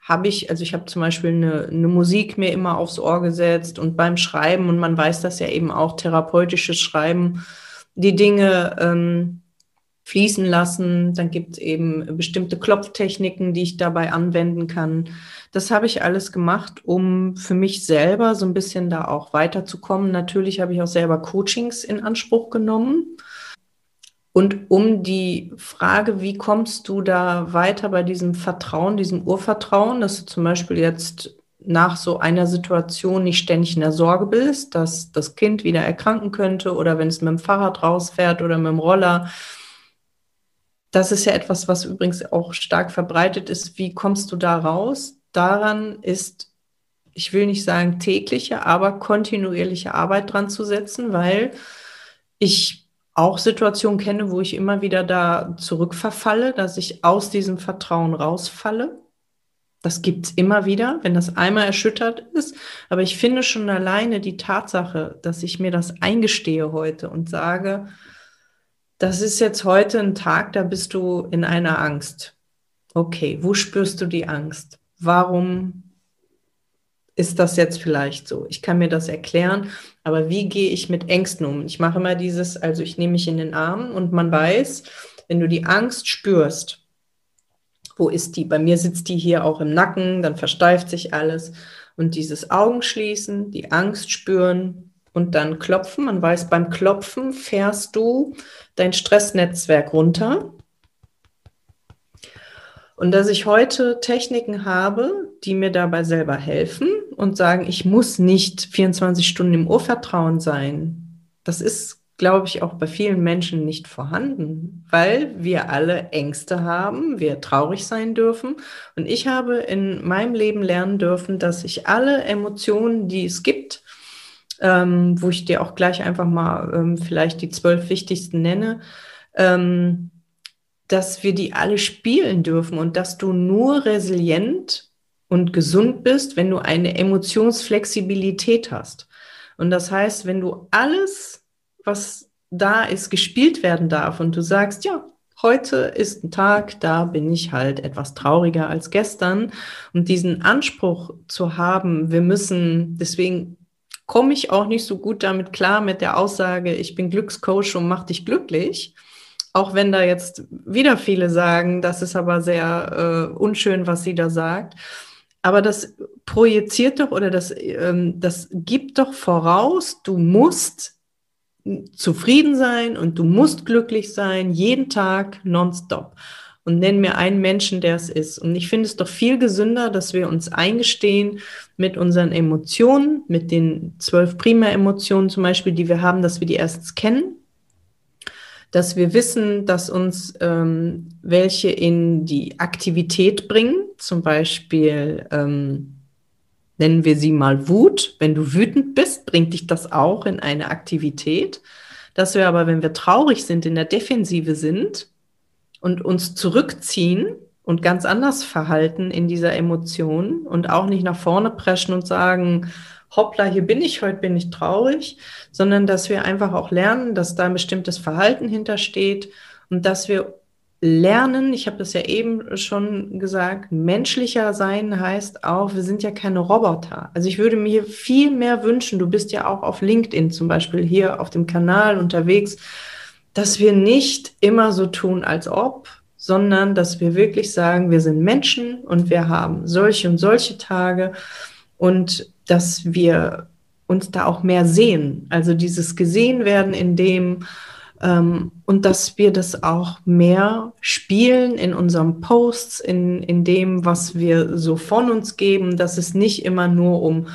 habe ich, also ich habe zum Beispiel eine, eine Musik mir immer aufs Ohr gesetzt und beim Schreiben, und man weiß das ja eben auch, therapeutisches Schreiben, die Dinge, ähm, fließen lassen. Dann gibt es eben bestimmte Klopftechniken, die ich dabei anwenden kann. Das habe ich alles gemacht, um für mich selber so ein bisschen da auch weiterzukommen. Natürlich habe ich auch selber Coachings in Anspruch genommen. Und um die Frage, wie kommst du da weiter bei diesem Vertrauen, diesem Urvertrauen, dass du zum Beispiel jetzt nach so einer Situation nicht ständig in der Sorge bist, dass das Kind wieder erkranken könnte oder wenn es mit dem Fahrrad rausfährt oder mit dem Roller. Das ist ja etwas, was übrigens auch stark verbreitet ist. Wie kommst du da raus? Daran ist, ich will nicht sagen tägliche, aber kontinuierliche Arbeit dran zu setzen, weil ich auch Situationen kenne, wo ich immer wieder da zurückverfalle, dass ich aus diesem Vertrauen rausfalle das gibt es immer wieder, wenn das einmal erschüttert ist. Aber ich finde schon alleine die Tatsache, dass ich mir das eingestehe heute und sage, das ist jetzt heute ein Tag, da bist du in einer Angst. Okay, wo spürst du die Angst? Warum ist das jetzt vielleicht so? Ich kann mir das erklären, aber wie gehe ich mit Ängsten um? Ich mache immer dieses, also ich nehme mich in den Arm und man weiß, wenn du die Angst spürst, wo ist die? Bei mir sitzt die hier auch im Nacken, dann versteift sich alles. Und dieses Augenschließen, die Angst spüren und dann klopfen. Man weiß, beim Klopfen fährst du dein Stressnetzwerk runter. Und dass ich heute Techniken habe, die mir dabei selber helfen und sagen, ich muss nicht 24 Stunden im Urvertrauen sein. Das ist glaube ich, auch bei vielen Menschen nicht vorhanden, weil wir alle Ängste haben, wir traurig sein dürfen. Und ich habe in meinem Leben lernen dürfen, dass ich alle Emotionen, die es gibt, ähm, wo ich dir auch gleich einfach mal ähm, vielleicht die zwölf wichtigsten nenne, ähm, dass wir die alle spielen dürfen und dass du nur resilient und gesund bist, wenn du eine Emotionsflexibilität hast. Und das heißt, wenn du alles was da ist, gespielt werden darf und du sagst, ja, heute ist ein Tag, da bin ich halt etwas trauriger als gestern und diesen Anspruch zu haben, wir müssen, deswegen komme ich auch nicht so gut damit klar mit der Aussage, ich bin Glückscoach und mach dich glücklich. Auch wenn da jetzt wieder viele sagen, das ist aber sehr äh, unschön, was sie da sagt. Aber das projiziert doch oder das, ähm, das gibt doch voraus, du musst zufrieden sein und du musst glücklich sein, jeden Tag nonstop. Und nenn mir einen Menschen, der es ist. Und ich finde es doch viel gesünder, dass wir uns eingestehen mit unseren Emotionen, mit den zwölf Prima-Emotionen zum Beispiel, die wir haben, dass wir die erstens kennen, dass wir wissen, dass uns ähm, welche in die Aktivität bringen, zum Beispiel ähm, nennen wir sie mal Wut. Wenn du wütend bist, bringt dich das auch in eine Aktivität. Dass wir aber, wenn wir traurig sind, in der Defensive sind und uns zurückziehen und ganz anders verhalten in dieser Emotion und auch nicht nach vorne preschen und sagen, hoppla, hier bin ich, heute bin ich traurig, sondern dass wir einfach auch lernen, dass da ein bestimmtes Verhalten hintersteht und dass wir lernen, ich habe das ja eben schon gesagt, menschlicher sein heißt auch, wir sind ja keine Roboter. Also ich würde mir viel mehr wünschen, du bist ja auch auf LinkedIn zum Beispiel hier auf dem Kanal unterwegs, dass wir nicht immer so tun, als ob, sondern dass wir wirklich sagen, wir sind Menschen und wir haben solche und solche Tage und dass wir uns da auch mehr sehen. Also dieses gesehen werden in dem, ähm, und dass wir das auch mehr spielen in unseren Posts, in, in dem, was wir so von uns geben, dass es nicht immer nur um,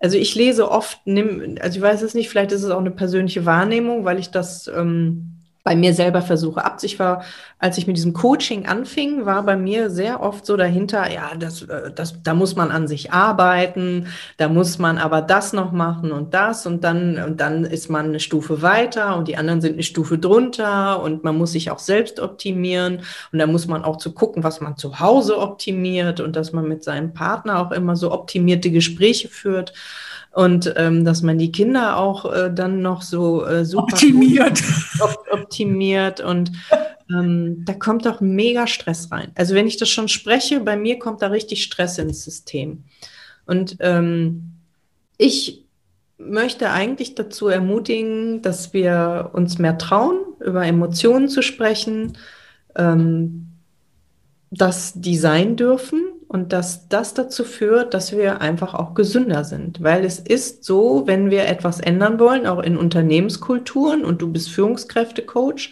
also ich lese oft, also ich weiß es nicht, vielleicht ist es auch eine persönliche Wahrnehmung, weil ich das ähm, bei mir selber versuche ab. Ich war, als ich mit diesem Coaching anfing, war bei mir sehr oft so dahinter, ja, das, äh, das, da muss man an sich arbeiten, da muss man aber das noch machen und das und dann, und dann ist man eine Stufe weiter und die anderen sind eine Stufe drunter und man muss sich auch selbst optimieren und da muss man auch zu gucken, was man zu Hause optimiert und dass man mit seinem Partner auch immer so optimierte Gespräche führt und ähm, dass man die Kinder auch äh, dann noch so äh, super optimiert, op optimiert und ähm, da kommt auch mega Stress rein. Also wenn ich das schon spreche, bei mir kommt da richtig Stress ins System. Und ähm, ich möchte eigentlich dazu ermutigen, dass wir uns mehr trauen, über Emotionen zu sprechen, ähm, dass die sein dürfen und dass das dazu führt, dass wir einfach auch gesünder sind. Weil es ist so, wenn wir etwas ändern wollen, auch in Unternehmenskulturen und du bist Führungskräftecoach,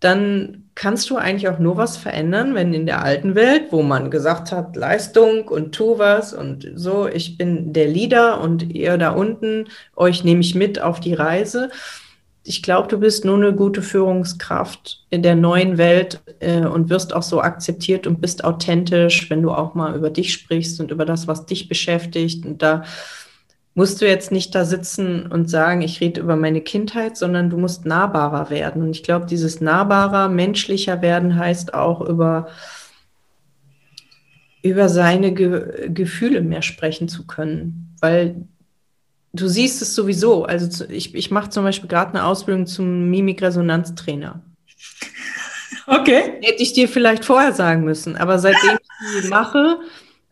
dann kannst du eigentlich auch nur was verändern, wenn in der alten Welt, wo man gesagt hat, Leistung und tu was und so, ich bin der Leader und ihr da unten, euch nehme ich mit auf die Reise. Ich glaube, du bist nur eine gute Führungskraft in der neuen Welt äh, und wirst auch so akzeptiert und bist authentisch, wenn du auch mal über dich sprichst und über das, was dich beschäftigt. Und da musst du jetzt nicht da sitzen und sagen, ich rede über meine Kindheit, sondern du musst nahbarer werden. Und ich glaube, dieses nahbarer, menschlicher werden heißt auch über, über seine Ge Gefühle mehr sprechen zu können. Weil du siehst es sowieso. Also ich, ich mache zum Beispiel gerade eine Ausbildung zum Mimikresonanztrainer. Okay. Hätte ich dir vielleicht vorher sagen müssen, aber seitdem ich die <laughs> mache,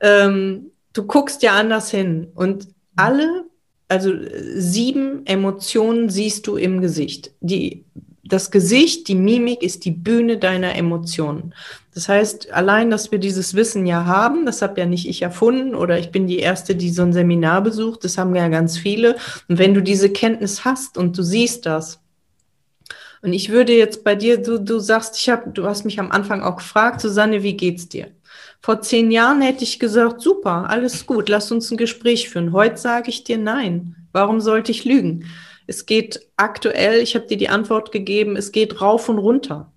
ähm, du guckst ja anders hin. Und alle, also sieben Emotionen siehst du im Gesicht. Die, das Gesicht, die Mimik ist die Bühne deiner Emotionen. Das heißt, allein, dass wir dieses Wissen ja haben, das habe ja nicht ich erfunden oder ich bin die Erste, die so ein Seminar besucht, das haben ja ganz viele. Und wenn du diese Kenntnis hast und du siehst das, und ich würde jetzt bei dir, du, du sagst, ich habe, du hast mich am Anfang auch gefragt, Susanne, wie geht's dir? Vor zehn Jahren hätte ich gesagt, super, alles gut, lass uns ein Gespräch führen. Heute sage ich dir nein. Warum sollte ich lügen? Es geht aktuell, ich habe dir die Antwort gegeben, es geht rauf und runter.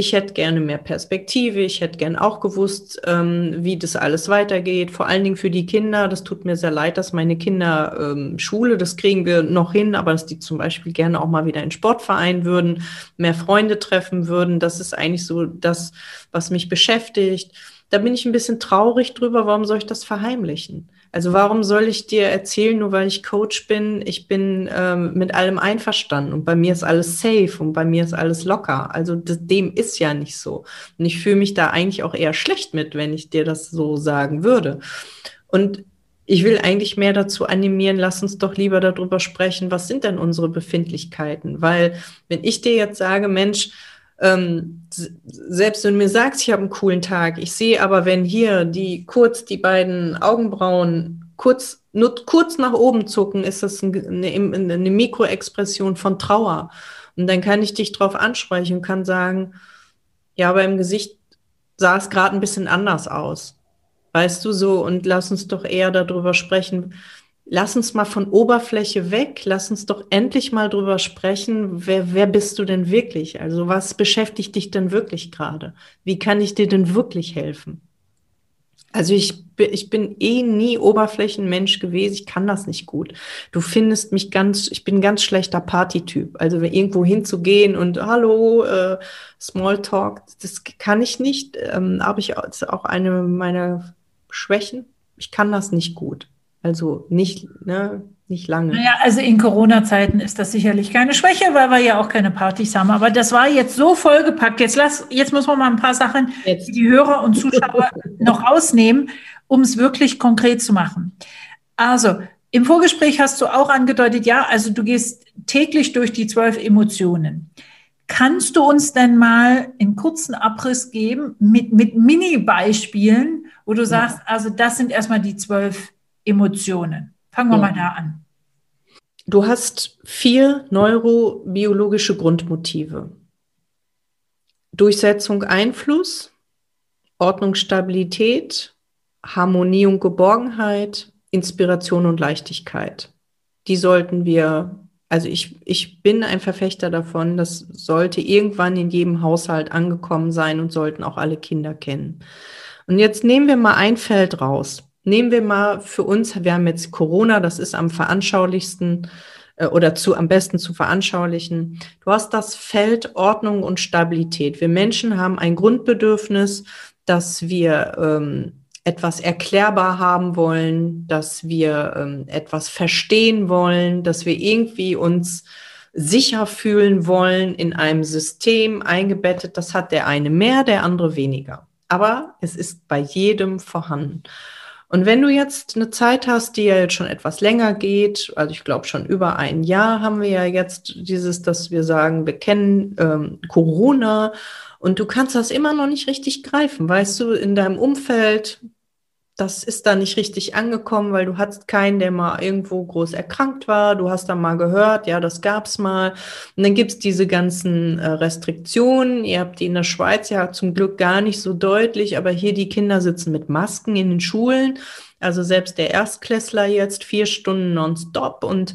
Ich hätte gerne mehr Perspektive, ich hätte gerne auch gewusst, ähm, wie das alles weitergeht, vor allen Dingen für die Kinder. Das tut mir sehr leid, dass meine Kinder ähm, Schule, das kriegen wir noch hin, aber dass die zum Beispiel gerne auch mal wieder in Sportverein würden, mehr Freunde treffen würden. Das ist eigentlich so das, was mich beschäftigt da bin ich ein bisschen traurig drüber, warum soll ich das verheimlichen? Also warum soll ich dir erzählen, nur weil ich Coach bin, ich bin ähm, mit allem einverstanden und bei mir ist alles safe und bei mir ist alles locker. Also das, dem ist ja nicht so. Und ich fühle mich da eigentlich auch eher schlecht mit, wenn ich dir das so sagen würde. Und ich will eigentlich mehr dazu animieren, lass uns doch lieber darüber sprechen, was sind denn unsere Befindlichkeiten? Weil wenn ich dir jetzt sage, Mensch, ähm, selbst wenn du mir sagst, ich habe einen coolen Tag, ich sehe aber, wenn hier die kurz die beiden Augenbrauen kurz, nur kurz nach oben zucken, ist das eine, eine Mikroexpression von Trauer. Und dann kann ich dich drauf ansprechen und kann sagen, ja, aber im Gesicht sah es gerade ein bisschen anders aus. Weißt du so, und lass uns doch eher darüber sprechen, lass uns mal von Oberfläche weg, lass uns doch endlich mal drüber sprechen, wer, wer bist du denn wirklich? Also was beschäftigt dich denn wirklich gerade? Wie kann ich dir denn wirklich helfen? Also ich, ich bin eh nie Oberflächenmensch gewesen, ich kann das nicht gut. Du findest mich ganz, ich bin ein ganz schlechter Partytyp. Also irgendwo hinzugehen und hallo, äh, Smalltalk, das kann ich nicht. Ähm, aber ich das ist auch eine meiner Schwächen. Ich kann das nicht gut. Also nicht, ne, nicht lange. Naja, also in Corona-Zeiten ist das sicherlich keine Schwäche, weil wir ja auch keine Partys haben. Aber das war jetzt so vollgepackt. Jetzt lass, jetzt muss man mal ein paar Sachen, jetzt. die Hörer und Zuschauer <laughs> noch rausnehmen, um es wirklich konkret zu machen. Also, im Vorgespräch hast du auch angedeutet, ja, also du gehst täglich durch die zwölf Emotionen. Kannst du uns denn mal einen kurzen Abriss geben mit, mit Mini-Beispielen, wo du sagst, also das sind erstmal die zwölf Emotionen? Fangen wir ja. mal da an. Du hast vier neurobiologische Grundmotive. Durchsetzung, Einfluss, Ordnung, Stabilität, Harmonie und Geborgenheit, Inspiration und Leichtigkeit. Die sollten wir, also ich, ich bin ein Verfechter davon, das sollte irgendwann in jedem Haushalt angekommen sein und sollten auch alle Kinder kennen. Und jetzt nehmen wir mal ein Feld raus. Nehmen wir mal für uns, wir haben jetzt Corona, das ist am veranschaulichsten äh, oder zu, am besten zu veranschaulichen. Du hast das Feld Ordnung und Stabilität. Wir Menschen haben ein Grundbedürfnis, dass wir ähm, etwas erklärbar haben wollen, dass wir ähm, etwas verstehen wollen, dass wir irgendwie uns sicher fühlen wollen in einem System eingebettet. Das hat der eine mehr, der andere weniger. Aber es ist bei jedem vorhanden. Und wenn du jetzt eine Zeit hast, die ja jetzt schon etwas länger geht, also ich glaube schon über ein Jahr haben wir ja jetzt dieses, dass wir sagen, wir kennen ähm, Corona und du kannst das immer noch nicht richtig greifen, weißt du, in deinem Umfeld, das ist da nicht richtig angekommen, weil du hattest keinen, der mal irgendwo groß erkrankt war. Du hast da mal gehört, ja, das gab's mal. Und dann gibt's diese ganzen äh, Restriktionen. Ihr habt die in der Schweiz ja zum Glück gar nicht so deutlich, aber hier die Kinder sitzen mit Masken in den Schulen. Also selbst der Erstklässler jetzt vier Stunden nonstop und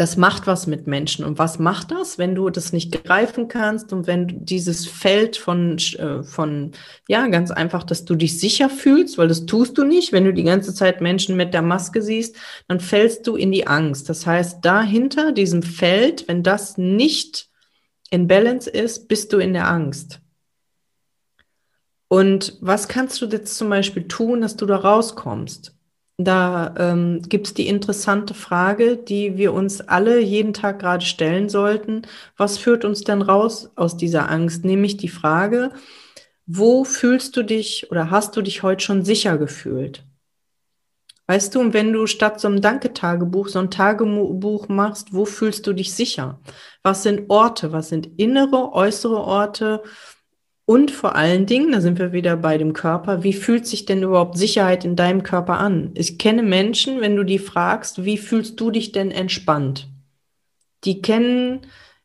das macht was mit Menschen. Und was macht das, wenn du das nicht greifen kannst und wenn dieses Feld von, äh, von, ja, ganz einfach, dass du dich sicher fühlst, weil das tust du nicht. Wenn du die ganze Zeit Menschen mit der Maske siehst, dann fällst du in die Angst. Das heißt, dahinter diesem Feld, wenn das nicht in Balance ist, bist du in der Angst. Und was kannst du jetzt zum Beispiel tun, dass du da rauskommst? Da ähm, gibt es die interessante Frage, die wir uns alle jeden Tag gerade stellen sollten. Was führt uns denn raus aus dieser Angst? Nämlich die Frage, wo fühlst du dich oder hast du dich heute schon sicher gefühlt? Weißt du, wenn du statt so einem Danketagebuch so ein Tagebuch machst, wo fühlst du dich sicher? Was sind Orte? Was sind innere, äußere Orte? Und vor allen Dingen, da sind wir wieder bei dem Körper, wie fühlt sich denn überhaupt Sicherheit in deinem Körper an? Ich kenne Menschen, wenn du die fragst, wie fühlst du dich denn entspannt? Die kennen,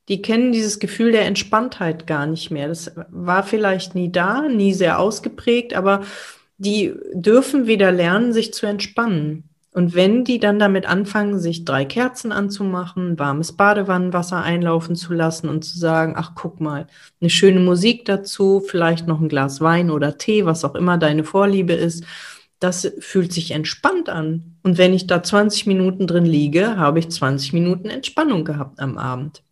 die kennen dieses Gefühl der Entspanntheit gar nicht mehr. Das war vielleicht nie da, nie sehr ausgeprägt, aber die dürfen wieder lernen, sich zu entspannen. Und wenn die dann damit anfangen, sich drei Kerzen anzumachen, warmes Badewannenwasser einlaufen zu lassen und zu sagen, ach guck mal, eine schöne Musik dazu, vielleicht noch ein Glas Wein oder Tee, was auch immer deine Vorliebe ist, das fühlt sich entspannt an. Und wenn ich da 20 Minuten drin liege, habe ich 20 Minuten Entspannung gehabt am Abend.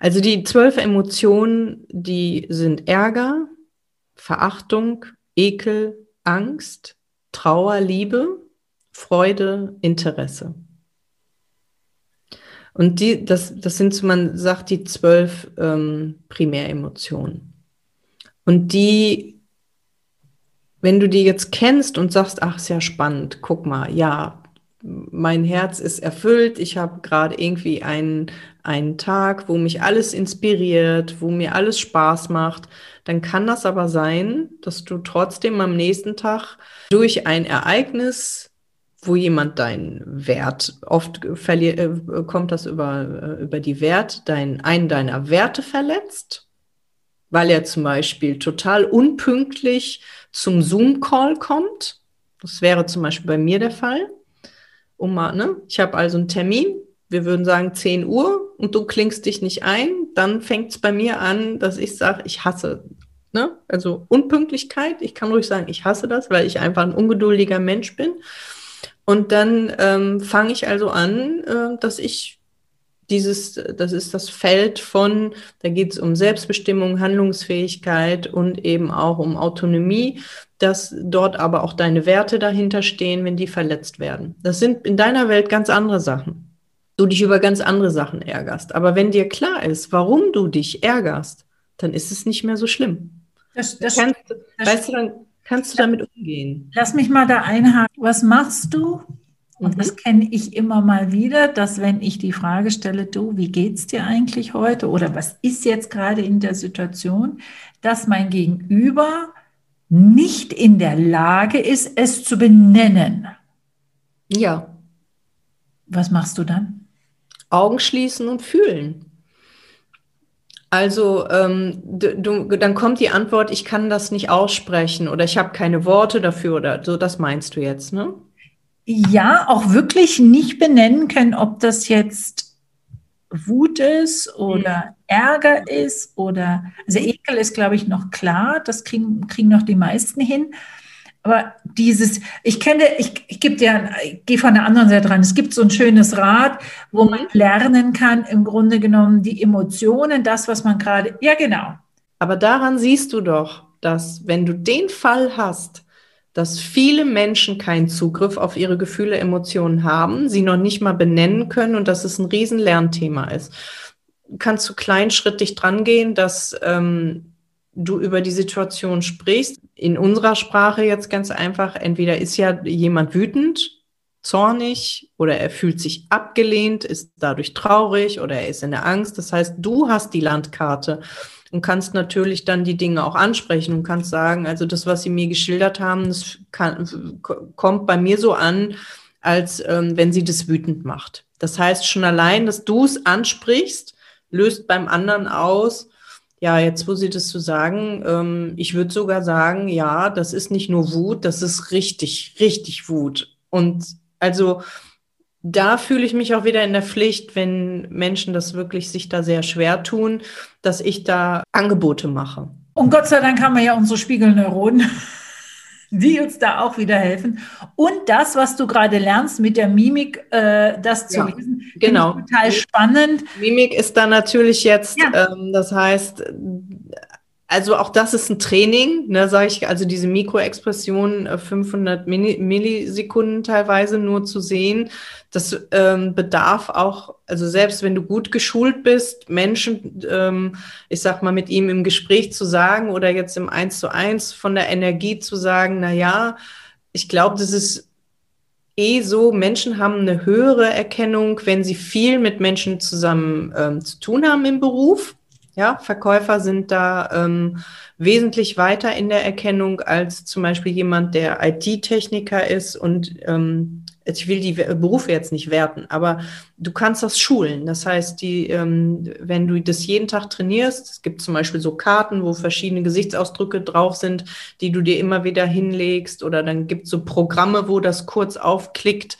Also die zwölf Emotionen, die sind Ärger, Verachtung, Ekel, Angst, Trauer, Liebe Freude, Interesse. Und die, das, das sind, man sagt, die zwölf ähm, Primäremotionen. Und die, wenn du die jetzt kennst und sagst, ach, ist ja spannend, guck mal, ja, mein Herz ist erfüllt, ich habe gerade irgendwie einen, einen Tag, wo mich alles inspiriert, wo mir alles Spaß macht, dann kann das aber sein, dass du trotzdem am nächsten Tag durch ein Ereignis wo jemand deinen Wert, oft äh, kommt das über, äh, über die Wert, dein, einen deiner Werte verletzt, weil er zum Beispiel total unpünktlich zum Zoom-Call kommt. Das wäre zum Beispiel bei mir der Fall. Um mal, ne? Ich habe also einen Termin, wir würden sagen 10 Uhr und du klingst dich nicht ein, dann fängt es bei mir an, dass ich sage, ich hasse. Ne? Also Unpünktlichkeit, ich kann ruhig sagen, ich hasse das, weil ich einfach ein ungeduldiger Mensch bin. Und dann ähm, fange ich also an, äh, dass ich dieses, das ist das Feld von, da geht es um Selbstbestimmung, Handlungsfähigkeit und eben auch um Autonomie, dass dort aber auch deine Werte dahinter stehen, wenn die verletzt werden. Das sind in deiner Welt ganz andere Sachen. Du dich über ganz andere Sachen ärgerst. Aber wenn dir klar ist, warum du dich ärgerst, dann ist es nicht mehr so schlimm. Das, das, kannst, das weißt du, dann kannst du damit umgehen? Lass mich mal da einhaken. Was machst du? Und mhm. das kenne ich immer mal wieder, dass wenn ich die Frage stelle, du, wie geht's dir eigentlich heute? Oder was ist jetzt gerade in der Situation, dass mein Gegenüber nicht in der Lage ist, es zu benennen. Ja. Was machst du dann? Augen schließen und fühlen. Also ähm, du, dann kommt die Antwort, ich kann das nicht aussprechen oder ich habe keine Worte dafür oder so, das meinst du jetzt, ne? Ja, auch wirklich nicht benennen können, ob das jetzt Wut ist oder mhm. Ärger ist oder, also Ekel ist, glaube ich, noch klar, das kriegen, kriegen noch die meisten hin. Aber dieses, ich kenne, ich, ich gebe dir, ich gehe von der anderen Seite dran. Es gibt so ein schönes Rad, wo man mhm. lernen kann, im Grunde genommen die Emotionen, das, was man gerade, ja, genau. Aber daran siehst du doch, dass wenn du den Fall hast, dass viele Menschen keinen Zugriff auf ihre Gefühle, Emotionen haben, sie noch nicht mal benennen können und dass es ein riesen Lernthema ist. Kannst du kleinschrittig dran gehen, dass ähm, du über die Situation sprichst. In unserer Sprache jetzt ganz einfach, entweder ist ja jemand wütend, zornig oder er fühlt sich abgelehnt, ist dadurch traurig oder er ist in der Angst. Das heißt, du hast die Landkarte und kannst natürlich dann die Dinge auch ansprechen und kannst sagen, also das, was sie mir geschildert haben, das kann, kommt bei mir so an, als ähm, wenn sie das wütend macht. Das heißt, schon allein, dass du es ansprichst, löst beim anderen aus, ja, jetzt wo Sie das so sagen, ähm, ich würde sogar sagen, ja, das ist nicht nur Wut, das ist richtig, richtig Wut. Und also da fühle ich mich auch wieder in der Pflicht, wenn Menschen das wirklich sich da sehr schwer tun, dass ich da Angebote mache. Und Gott sei Dank haben wir ja unsere Spiegelneuronen, <laughs> die uns da auch wieder helfen. Und das, was du gerade lernst mit der Mimik, äh, das zu ja, lesen, genau. total spannend. Mimik ist da natürlich jetzt, ja. ähm, das heißt, also auch das ist ein Training, ne, sage ich, also diese Mikroexpression 500 äh, Millisekunden teilweise nur zu sehen, das ähm, bedarf auch, also selbst wenn du gut geschult bist, Menschen, ähm, ich sag mal, mit ihm im Gespräch zu sagen oder jetzt im Eins zu eins von der Energie zu sagen, na ja, ich glaube, das ist eh so, Menschen haben eine höhere Erkennung, wenn sie viel mit Menschen zusammen ähm, zu tun haben im Beruf. Ja, Verkäufer sind da ähm, wesentlich weiter in der Erkennung als zum Beispiel jemand, der IT-Techniker ist und ähm, ich will die Berufe jetzt nicht werten, aber du kannst das schulen. Das heißt, die, ähm, wenn du das jeden Tag trainierst, es gibt zum Beispiel so Karten, wo verschiedene Gesichtsausdrücke drauf sind, die du dir immer wieder hinlegst, oder dann gibt es so Programme, wo das kurz aufklickt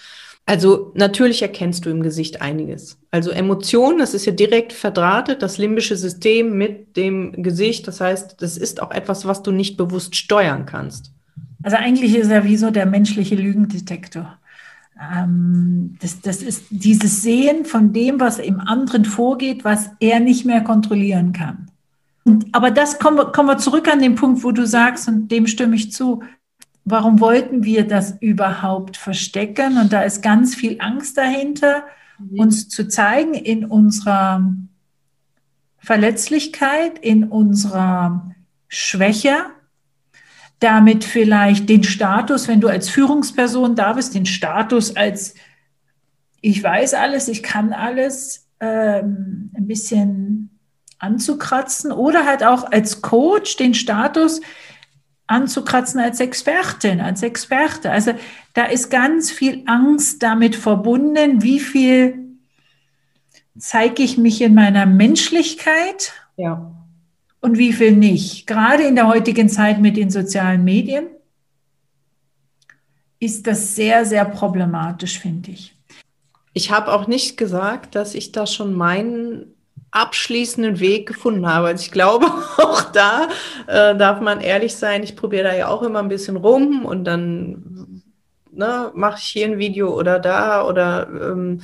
also natürlich erkennst du im Gesicht einiges. Also Emotionen, das ist ja direkt verdrahtet, das limbische System mit dem Gesicht. Das heißt, das ist auch etwas, was du nicht bewusst steuern kannst. Also eigentlich ist er wie so der menschliche Lügendetektor. Ähm, das, das ist dieses Sehen von dem, was im anderen vorgeht, was er nicht mehr kontrollieren kann. Und, aber das kommen wir, kommen wir zurück an den Punkt, wo du sagst, und dem stimme ich zu, warum wollten wir das überhaupt verstecken? Und da ist ganz viel Angst dahinter, mhm. uns zu zeigen in unserer Verletzlichkeit, in unserer Schwäche, damit vielleicht den Status, wenn du als Führungsperson da bist, den Status als ich weiß alles, ich kann alles, ähm, ein bisschen anzukratzen oder halt auch als Coach den Status, anzukratzen als Expertin, als Experte. Also da ist ganz viel Angst damit verbunden, wie viel zeige ich mich in meiner Menschlichkeit ja. Und wie viel nicht. Gerade in der heutigen Zeit mit den sozialen Medien ist das sehr, sehr problematisch, finde ich. Ich habe auch nicht gesagt, dass ich da schon meinen abschließenden Weg gefunden habe. Also ich glaube, <laughs> auch da äh, darf man ehrlich sein. Ich probiere da ja auch immer ein bisschen rum und dann ne, mache ich hier ein Video oder da oder ähm,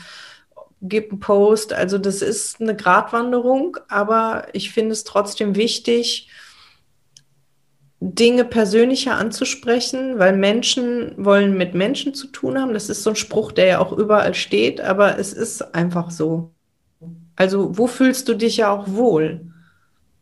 gebe einen Post. Also das ist eine Gratwanderung, aber ich finde es trotzdem wichtig, Dinge persönlicher anzusprechen, weil Menschen wollen mit Menschen zu tun haben. Das ist so ein Spruch, der ja auch überall steht, aber es ist einfach so. Also wo fühlst du dich ja auch wohl?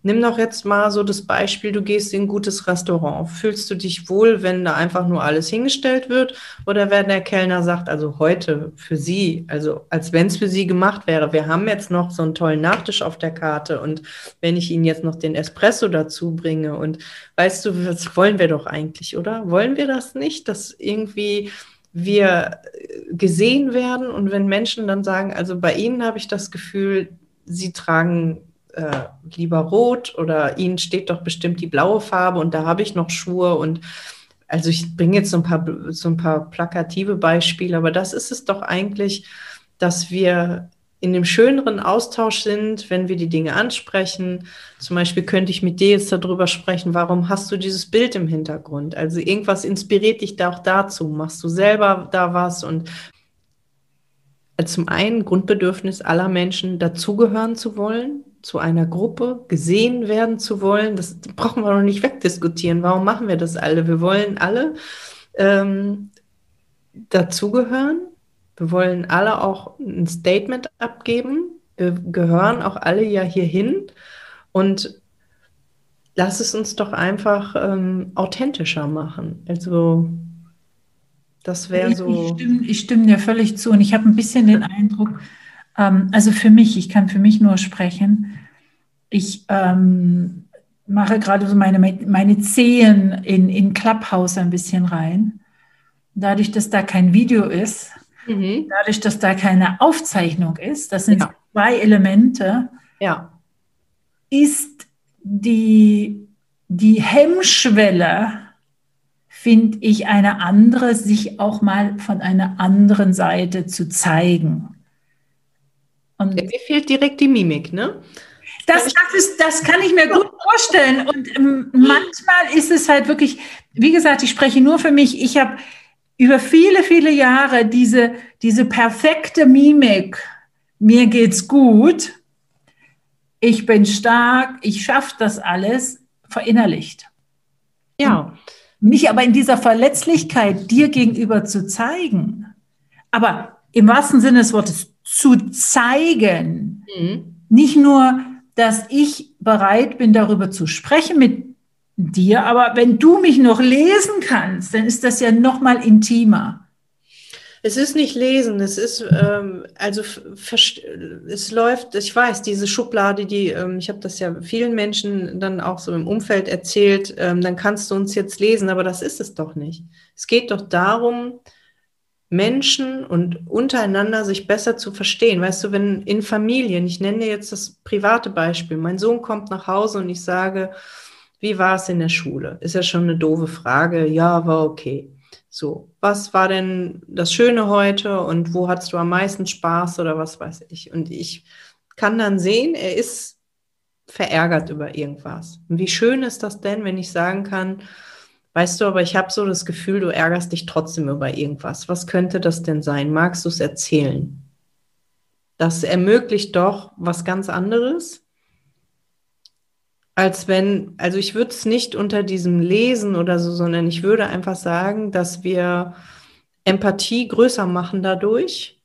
Nimm doch jetzt mal so das Beispiel, du gehst in ein gutes Restaurant. Fühlst du dich wohl, wenn da einfach nur alles hingestellt wird? Oder wenn der Kellner sagt, also heute für Sie, also als wenn es für Sie gemacht wäre, wir haben jetzt noch so einen tollen Nachtisch auf der Karte und wenn ich Ihnen jetzt noch den Espresso dazu bringe und weißt du, das wollen wir doch eigentlich, oder? Wollen wir das nicht, dass irgendwie wir gesehen werden und wenn Menschen dann sagen, also bei Ihnen habe ich das Gefühl, Sie tragen äh, lieber rot oder Ihnen steht doch bestimmt die blaue Farbe und da habe ich noch Schuhe und also ich bringe jetzt so ein paar so ein paar plakative Beispiele, aber das ist es doch eigentlich, dass wir in dem schöneren Austausch sind, wenn wir die Dinge ansprechen. Zum Beispiel könnte ich mit dir jetzt darüber sprechen, warum hast du dieses Bild im Hintergrund? Also irgendwas inspiriert dich da auch dazu. Machst du selber da was? Und zum einen Grundbedürfnis aller Menschen, dazugehören zu wollen, zu einer Gruppe, gesehen werden zu wollen. Das brauchen wir noch nicht wegdiskutieren. Warum machen wir das alle? Wir wollen alle ähm, dazugehören wir wollen alle auch ein Statement abgeben. Wir gehören auch alle ja hierhin. Und lass es uns doch einfach ähm, authentischer machen. Also das wäre so. Ich stimme, ich stimme dir völlig zu und ich habe ein bisschen den Eindruck, ähm, also für mich, ich kann für mich nur sprechen, ich ähm, mache gerade so meine, meine Zehen in, in Clubhouse ein bisschen rein. Dadurch, dass da kein Video ist, mhm. dadurch, dass da keine Aufzeichnung ist, das sind ja. zwei Elemente, ja. ist die, die Hemmschwelle, finde ich, eine andere, sich auch mal von einer anderen Seite zu zeigen. Und Mir fehlt direkt die Mimik, ne? Das, das, ist, das kann ich mir gut vorstellen. Und ähm, manchmal ist es halt wirklich, wie gesagt, ich spreche nur für mich. Ich habe über viele, viele Jahre diese, diese perfekte Mimik. Mir geht's gut. Ich bin stark. Ich schaffe das alles. Verinnerlicht. Ja. Mich aber in dieser Verletzlichkeit dir gegenüber zu zeigen. Aber im wahrsten Sinne des Wortes zu zeigen. Mhm. Nicht nur dass ich bereit bin, darüber zu sprechen mit dir. Aber wenn du mich noch lesen kannst, dann ist das ja noch mal intimer. Es ist nicht lesen, es ist ähm, also es läuft. Ich weiß diese Schublade, die ähm, ich habe das ja vielen Menschen dann auch so im Umfeld erzählt. Ähm, dann kannst du uns jetzt lesen, aber das ist es doch nicht. Es geht doch darum, Menschen und untereinander sich besser zu verstehen. Weißt du, wenn in Familien, ich nenne dir jetzt das private Beispiel, mein Sohn kommt nach Hause und ich sage, wie war es in der Schule? Ist ja schon eine doofe Frage. Ja, war okay. So, was war denn das Schöne heute und wo hattest du am meisten Spaß oder was weiß ich? Und ich kann dann sehen, er ist verärgert über irgendwas. Und wie schön ist das denn, wenn ich sagen kann, Weißt du, aber ich habe so das Gefühl, du ärgerst dich trotzdem über irgendwas. Was könnte das denn sein? Magst du es erzählen? Das ermöglicht doch was ganz anderes, als wenn, also ich würde es nicht unter diesem Lesen oder so, sondern ich würde einfach sagen, dass wir Empathie größer machen dadurch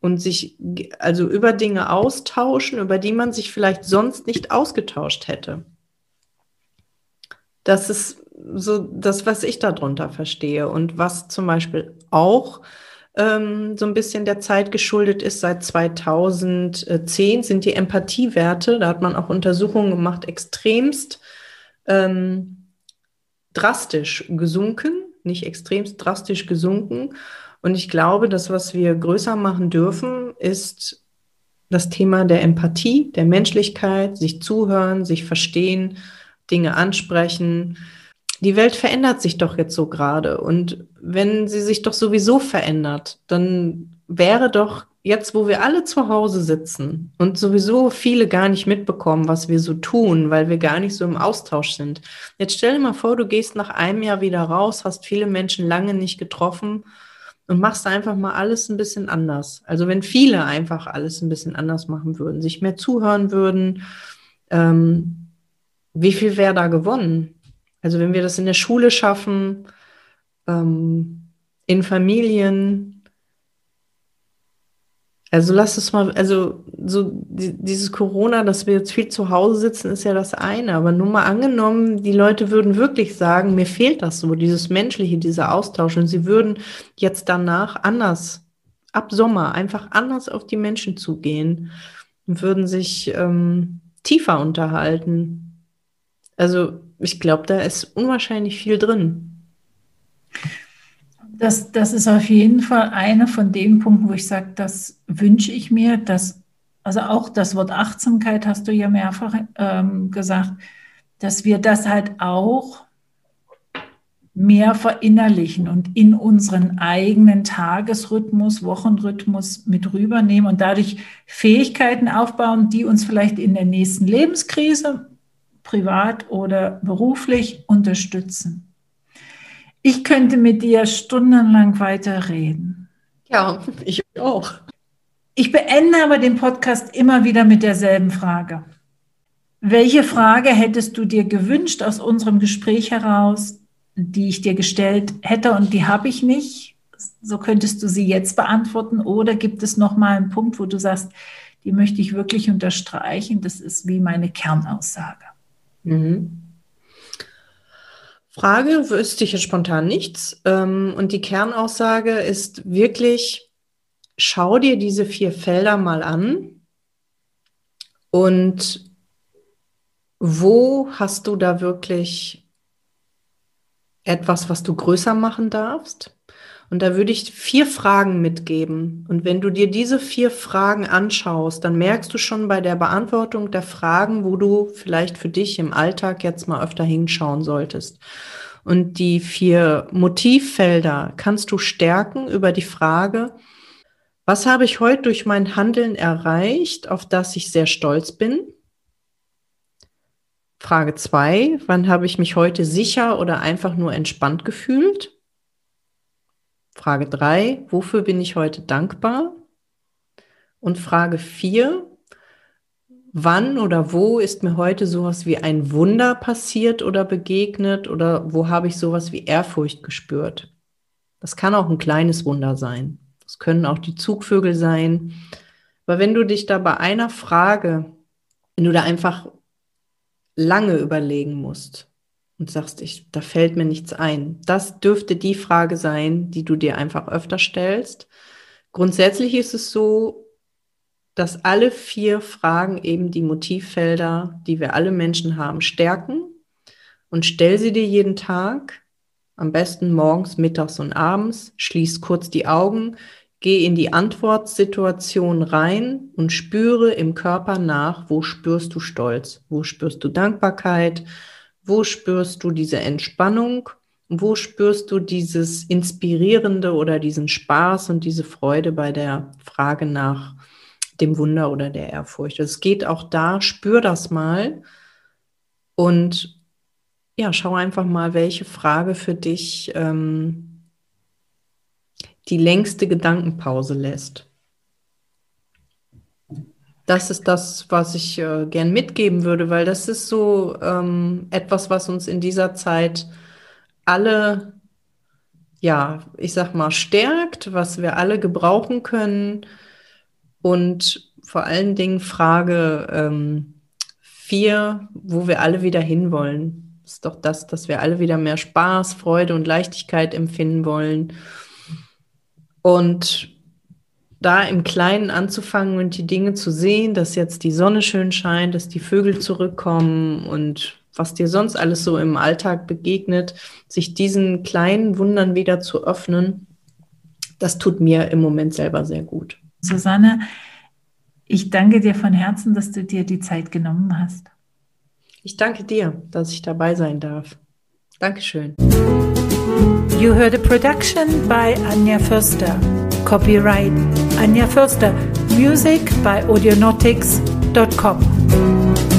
und sich also über Dinge austauschen, über die man sich vielleicht sonst nicht ausgetauscht hätte. Das ist so das, was ich darunter verstehe und was zum Beispiel auch ähm, so ein bisschen der Zeit geschuldet ist. Seit 2010 sind die Empathiewerte, da hat man auch Untersuchungen gemacht, extremst ähm, drastisch gesunken, nicht extremst drastisch gesunken. Und ich glaube, das, was wir größer machen dürfen, ist das Thema der Empathie, der Menschlichkeit, sich zuhören, sich verstehen, Dinge ansprechen die Welt verändert sich doch jetzt so gerade. Und wenn sie sich doch sowieso verändert, dann wäre doch jetzt, wo wir alle zu Hause sitzen und sowieso viele gar nicht mitbekommen, was wir so tun, weil wir gar nicht so im Austausch sind. Jetzt stell dir mal vor, du gehst nach einem Jahr wieder raus, hast viele Menschen lange nicht getroffen und machst einfach mal alles ein bisschen anders. Also wenn viele einfach alles ein bisschen anders machen würden, sich mehr zuhören würden, ähm, wie viel wäre da gewonnen? Also wenn wir das in der Schule schaffen, ähm, in Familien, also lass es mal, also so die, dieses Corona, dass wir jetzt viel zu Hause sitzen, ist ja das eine. Aber nur mal angenommen, die Leute würden wirklich sagen, mir fehlt das so, dieses Menschliche, dieser Austausch. Und sie würden jetzt danach anders, ab Sommer, einfach anders auf die Menschen zugehen und würden sich ähm, tiefer unterhalten. Also ich glaube, da ist unwahrscheinlich viel drin. Das, das ist auf jeden Fall einer von den Punkten, wo ich sage, das wünsche ich mir, dass, also auch das Wort Achtsamkeit hast du ja mehrfach ähm, gesagt, dass wir das halt auch mehr verinnerlichen und in unseren eigenen Tagesrhythmus, Wochenrhythmus mit rübernehmen und dadurch Fähigkeiten aufbauen, die uns vielleicht in der nächsten Lebenskrise privat oder beruflich unterstützen. Ich könnte mit dir stundenlang weiterreden. Ja, ich auch. Ich beende aber den Podcast immer wieder mit derselben Frage. Welche Frage hättest du dir gewünscht aus unserem Gespräch heraus, die ich dir gestellt hätte und die habe ich nicht? So könntest du sie jetzt beantworten oder gibt es noch mal einen Punkt, wo du sagst, die möchte ich wirklich unterstreichen, das ist wie meine Kernaussage. Mhm. Frage wüsste ich jetzt spontan nichts. Ähm, und die Kernaussage ist wirklich, schau dir diese vier Felder mal an und wo hast du da wirklich etwas, was du größer machen darfst? Und da würde ich vier Fragen mitgeben. Und wenn du dir diese vier Fragen anschaust, dann merkst du schon bei der Beantwortung der Fragen, wo du vielleicht für dich im Alltag jetzt mal öfter hinschauen solltest. Und die vier Motivfelder kannst du stärken über die Frage, was habe ich heute durch mein Handeln erreicht, auf das ich sehr stolz bin? Frage zwei, wann habe ich mich heute sicher oder einfach nur entspannt gefühlt? Frage drei, wofür bin ich heute dankbar? Und Frage vier, wann oder wo ist mir heute sowas wie ein Wunder passiert oder begegnet oder wo habe ich sowas wie Ehrfurcht gespürt? Das kann auch ein kleines Wunder sein. Das können auch die Zugvögel sein. Aber wenn du dich da bei einer Frage, wenn du da einfach lange überlegen musst, und sagst, ich, da fällt mir nichts ein. Das dürfte die Frage sein, die du dir einfach öfter stellst. Grundsätzlich ist es so, dass alle vier Fragen eben die Motivfelder, die wir alle Menschen haben, stärken und stell sie dir jeden Tag, am besten morgens, mittags und abends, schließ kurz die Augen, geh in die Antwortsituation rein und spüre im Körper nach, wo spürst du Stolz, wo spürst du Dankbarkeit, wo spürst du diese Entspannung? Wo spürst du dieses Inspirierende oder diesen Spaß und diese Freude bei der Frage nach dem Wunder oder der Ehrfurcht? Es geht auch da, spür das mal und ja, schau einfach mal, welche Frage für dich ähm, die längste Gedankenpause lässt das ist das, was ich äh, gern mitgeben würde, weil das ist so ähm, etwas, was uns in dieser Zeit alle, ja, ich sag mal, stärkt, was wir alle gebrauchen können. Und vor allen Dingen Frage ähm, vier, wo wir alle wieder hinwollen. Ist doch das, dass wir alle wieder mehr Spaß, Freude und Leichtigkeit empfinden wollen. Und da im Kleinen anzufangen und die Dinge zu sehen, dass jetzt die Sonne schön scheint, dass die Vögel zurückkommen und was dir sonst alles so im Alltag begegnet, sich diesen kleinen Wundern wieder zu öffnen, das tut mir im Moment selber sehr gut. Susanne, ich danke dir von Herzen, dass du dir die Zeit genommen hast. Ich danke dir, dass ich dabei sein darf. Dankeschön. You heard a production by Anja Förster. Copyright Anja Förster. Music by audionautics.com.